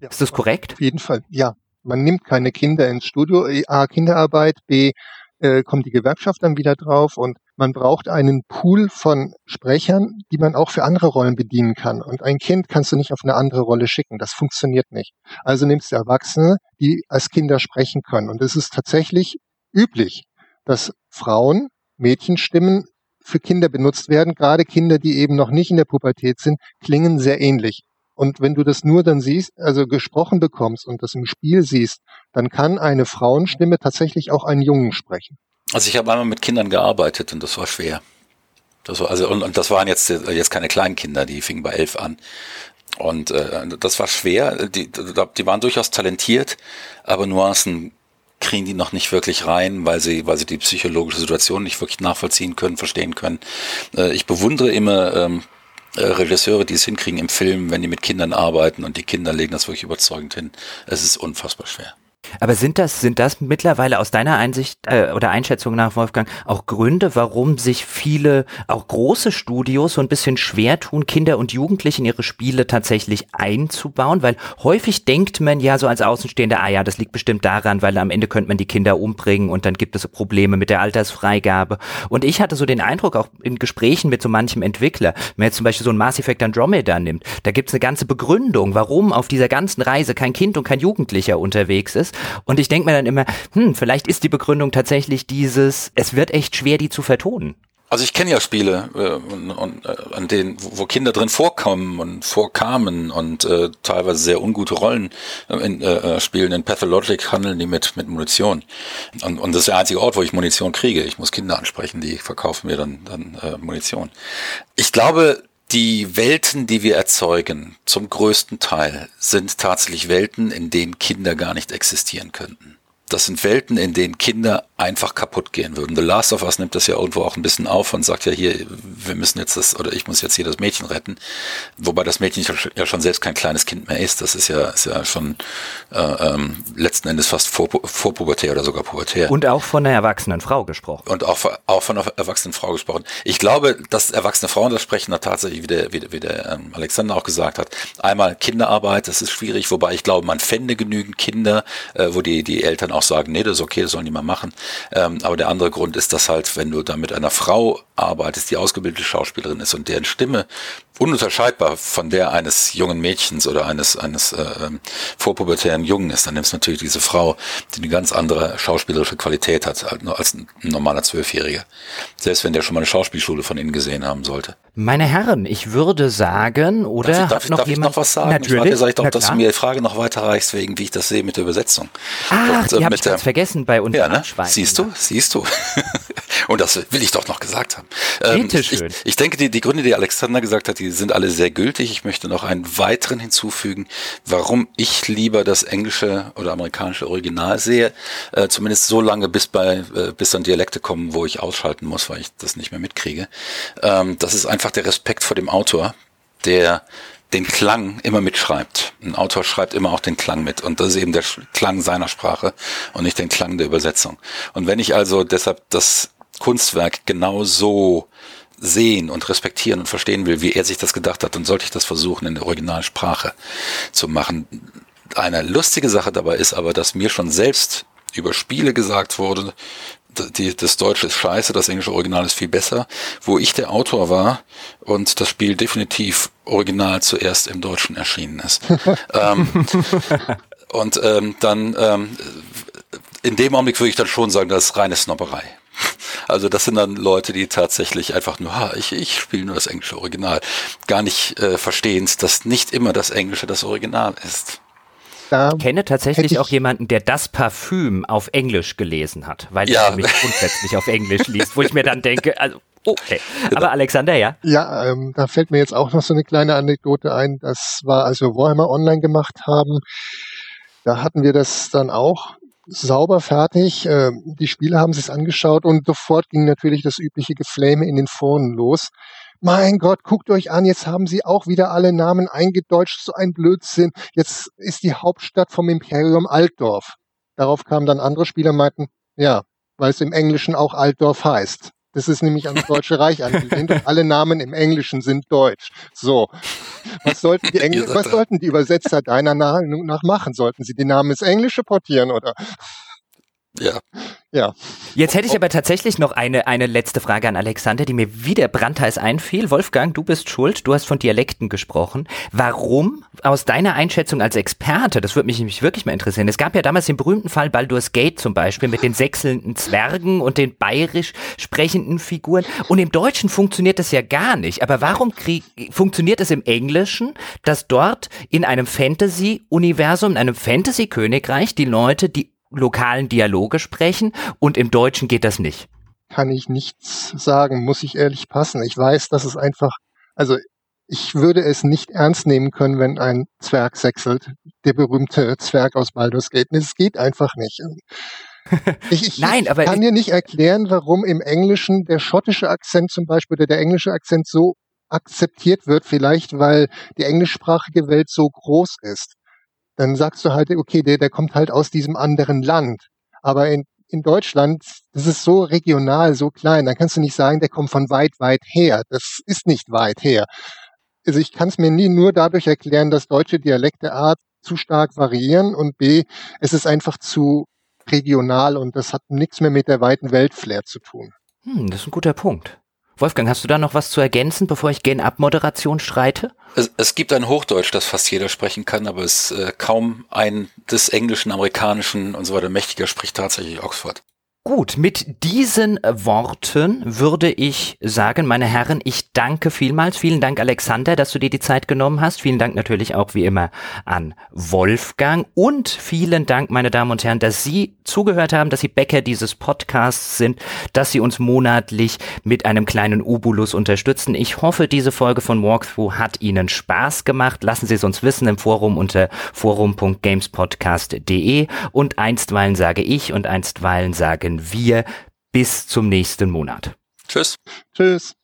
Ja, Ist das korrekt? Auf jeden Fall, ja. Man nimmt keine Kinder ins Studio, A, Kinderarbeit, B, äh, kommt die Gewerkschaft dann wieder drauf und man braucht einen Pool von Sprechern, die man auch für andere Rollen bedienen kann. Und ein Kind kannst du nicht auf eine andere Rolle schicken. Das funktioniert nicht. Also nimmst du Erwachsene, die als Kinder sprechen können. Und es ist tatsächlich üblich, dass Frauen Mädchenstimmen für Kinder benutzt werden. Gerade Kinder, die eben noch nicht in der Pubertät sind, klingen sehr ähnlich. Und wenn du das nur dann siehst, also gesprochen bekommst und das im Spiel siehst, dann kann eine Frauenstimme tatsächlich auch einen Jungen sprechen. Also ich habe einmal mit Kindern gearbeitet und das war schwer. Das war also und, und das waren jetzt jetzt keine kleinen Kinder, die fingen bei elf an. Und äh, das war schwer. Die, die waren durchaus talentiert, aber Nuancen kriegen die noch nicht wirklich rein, weil sie, weil sie die psychologische Situation nicht wirklich nachvollziehen können, verstehen können. Äh, ich bewundere immer ähm, äh, Regisseure, die es hinkriegen im Film, wenn die mit Kindern arbeiten und die Kinder legen das wirklich überzeugend hin. Es ist unfassbar schwer. Aber sind das, sind das mittlerweile aus deiner Einsicht äh, oder Einschätzung nach Wolfgang auch Gründe, warum sich viele, auch große Studios so ein bisschen schwer tun, Kinder und Jugendliche in ihre Spiele tatsächlich einzubauen? Weil häufig denkt man ja so als Außenstehender, ah ja, das liegt bestimmt daran, weil am Ende könnte man die Kinder umbringen und dann gibt es Probleme mit der Altersfreigabe. Und ich hatte so den Eindruck, auch in Gesprächen mit so manchem Entwickler, wenn man jetzt zum Beispiel so ein Mass Effect Andromeda nimmt, da gibt es eine ganze Begründung, warum auf dieser ganzen Reise kein Kind und kein Jugendlicher unterwegs ist. Und ich denke mir dann immer, hm, vielleicht ist die Begründung tatsächlich dieses, es wird echt schwer, die zu vertonen. Also ich kenne ja Spiele, äh, und, und, äh, an denen, wo Kinder drin vorkommen und vorkamen und äh, teilweise sehr ungute Rollen äh, in, äh, spielen. In Pathologic handeln die mit, mit Munition. Und, und das ist der einzige Ort, wo ich Munition kriege. Ich muss Kinder ansprechen, die verkaufen mir dann, dann äh, Munition. Ich glaube, die Welten, die wir erzeugen, zum größten Teil sind tatsächlich Welten, in denen Kinder gar nicht existieren könnten. Das sind Welten, in denen Kinder einfach kaputt gehen würden. The Last of Us nimmt das ja irgendwo auch ein bisschen auf und sagt ja hier, wir müssen jetzt das, oder ich muss jetzt hier das Mädchen retten. Wobei das Mädchen ja schon selbst kein kleines Kind mehr ist. Das ist ja, ist ja schon äh, ähm, letzten Endes fast vor, vorpubertär oder sogar pubertär. Und auch von einer erwachsenen Frau gesprochen. Und auch, auch von einer erwachsenen Frau gesprochen. Ich glaube, dass erwachsene Frauen das sprechen, da tatsächlich, wie der, wie der, wie der ähm, Alexander auch gesagt hat, einmal Kinderarbeit, das ist schwierig, wobei ich glaube, man fände genügend Kinder, äh, wo die, die Eltern auch sagen, nee, das ist okay, das sollen die mal machen. Ähm, aber der andere Grund ist, dass halt, wenn du da mit einer Frau arbeitest, die ausgebildete Schauspielerin ist und deren Stimme ununterscheidbar von der eines jungen Mädchens oder eines eines äh, ähm, vorpubertären Jungen ist, dann nimmst du natürlich diese Frau, die eine ganz andere schauspielerische Qualität hat als ein normaler Zwölfjähriger. Selbst wenn der schon mal eine Schauspielschule von ihnen gesehen haben sollte. Meine Herren, ich würde sagen, oder darf ich, darf, noch darf jemand? ich noch was sagen? Natürlich. Ich warte, ich doch, dass du mir die Frage noch weiterreichst, wegen wie ich das sehe mit der Übersetzung. Ach, Und, äh, die habe mit ich ganz vergessen bei uns Ja, ne? Siehst du, siehst du. Und das will ich doch noch gesagt haben. Ähm, Bitte schön. ich, ich denke, die, die Gründe, die Alexander gesagt hat, die sind alle sehr gültig. Ich möchte noch einen weiteren hinzufügen, warum ich lieber das englische oder amerikanische Original sehe. Äh, zumindest so lange, bis bei, äh, bis dann Dialekte kommen, wo ich ausschalten muss, weil ich das nicht mehr mitkriege. Ähm, das ist einfach der Respekt vor dem Autor, der den Klang immer mitschreibt. Ein Autor schreibt immer auch den Klang mit und das ist eben der Klang seiner Sprache und nicht den Klang der Übersetzung. Und wenn ich also deshalb das Kunstwerk genau so sehen und respektieren und verstehen will, wie er sich das gedacht hat, dann sollte ich das versuchen in der Originalsprache zu machen. Eine lustige Sache dabei ist aber, dass mir schon selbst über Spiele gesagt wurde, die, das Deutsche ist scheiße, das englische Original ist viel besser, wo ich der Autor war und das Spiel definitiv original zuerst im Deutschen erschienen ist. ähm, und ähm, dann ähm, in dem Augenblick würde ich dann schon sagen, das ist reine Snobberei. Also das sind dann Leute, die tatsächlich einfach nur, ha, ich, ich spiele nur das englische Original, gar nicht äh, verstehen, dass nicht immer das Englische das Original ist. Da Ich kenne tatsächlich ich- auch jemanden, der das Parfüm auf Englisch gelesen hat, weil Ja. er nämlich grundsätzlich auf Englisch liest, wo ich mir dann denke, also, okay. Aber Alexander, ja? Ja, ähm, da fällt mir jetzt auch noch so eine kleine Anekdote ein. Das war, als wir Warhammer Online gemacht haben, da hatten wir das dann auch sauber fertig. Ähm, die Spieler haben sich angeschaut und sofort ging natürlich das übliche Geflame in den Foren los. Mein Gott, guckt euch an, jetzt haben sie auch wieder alle Namen eingedeutscht, so ein Blödsinn. Jetzt ist die Hauptstadt vom Imperium Altdorf. Darauf kamen dann andere Spieler und meinten, ja, weil es im Englischen auch Altdorf heißt. Das ist nämlich ans Deutsche Reich angelehnt und alle Namen im Englischen sind deutsch. So. Was sollten die, Engl was sollten die Übersetzer deiner Meinung nach machen? Sollten sie den Namen ins Englische portieren oder? Ja, Ja. Jetzt hätte ich aber tatsächlich noch eine, eine letzte Frage an Alexander, die mir wieder brandheiß einfiel. Wolfgang, du bist schuld. Du hast von Dialekten gesprochen. Warum, aus deiner Einschätzung als Experte, das würde mich nämlich wirklich mal interessieren. Es gab ja damals den berühmten Fall Baldur's Gate zum Beispiel mit den sechselnden Zwergen und den bayerisch sprechenden Figuren. Und im Deutschen funktioniert das ja gar nicht. Aber warum krieg, funktioniert es im Englischen, dass dort in einem Fantasy-Universum, in einem Fantasy-Königreich die Leute die lokalen Dialoge sprechen und im Deutschen geht das nicht. kann ich nichts sagen, muss ich ehrlich passen. Ich weiß, dass es einfach, also ich würde es nicht ernst nehmen können, wenn ein Zwerg sechselt, der berühmte Zwerg aus Baldur's Gate. Es geht einfach nicht. Ich, ich, Nein, aber ich kann dir nicht erklären, warum im Englischen der schottische Akzent zum Beispiel oder der englische Akzent so akzeptiert wird, vielleicht weil die englischsprachige Welt so groß ist. Dann sagst du halt, okay, der, der kommt halt aus diesem anderen Land. Aber in, in Deutschland, das ist so regional, so klein, dann kannst du nicht sagen, der kommt von weit, weit her. Das ist nicht weit her. Also ich kann es mir nie nur dadurch erklären, dass deutsche Dialekte A zu stark variieren und B, es ist einfach zu regional und das hat nichts mehr mit der weiten Weltflair zu tun. Hm, das ist ein guter Punkt. Wolfgang, hast du da noch was zu ergänzen, bevor ich gen Abmoderation streite? es, es gibt ein Hochdeutsch, das fast jeder sprechen kann, aber es äh, kaum ein des Englischen, Amerikanischen und so weiter mächtiger spricht tatsächlich Oxford. Gut, mit diesen Worten würde ich sagen, meine Herren, ich danke vielmals. Vielen Dank, Alexander, dass du dir die Zeit genommen hast. Vielen Dank natürlich auch wie immer an Wolfgang und vielen Dank, meine Damen und Herren, dass Sie zugehört haben, dass Sie Bäcker dieses Podcasts sind, dass Sie uns monatlich mit einem kleinen Ubulus unterstützen. Ich hoffe, diese Folge von Walkthrough hat Ihnen Spaß gemacht. Lassen Sie es uns wissen im Forum unter forum.gamespodcast.de und einstweilen sage ich und einstweilen sagen wir bis zum nächsten Monat. Tschüss. Tschüss.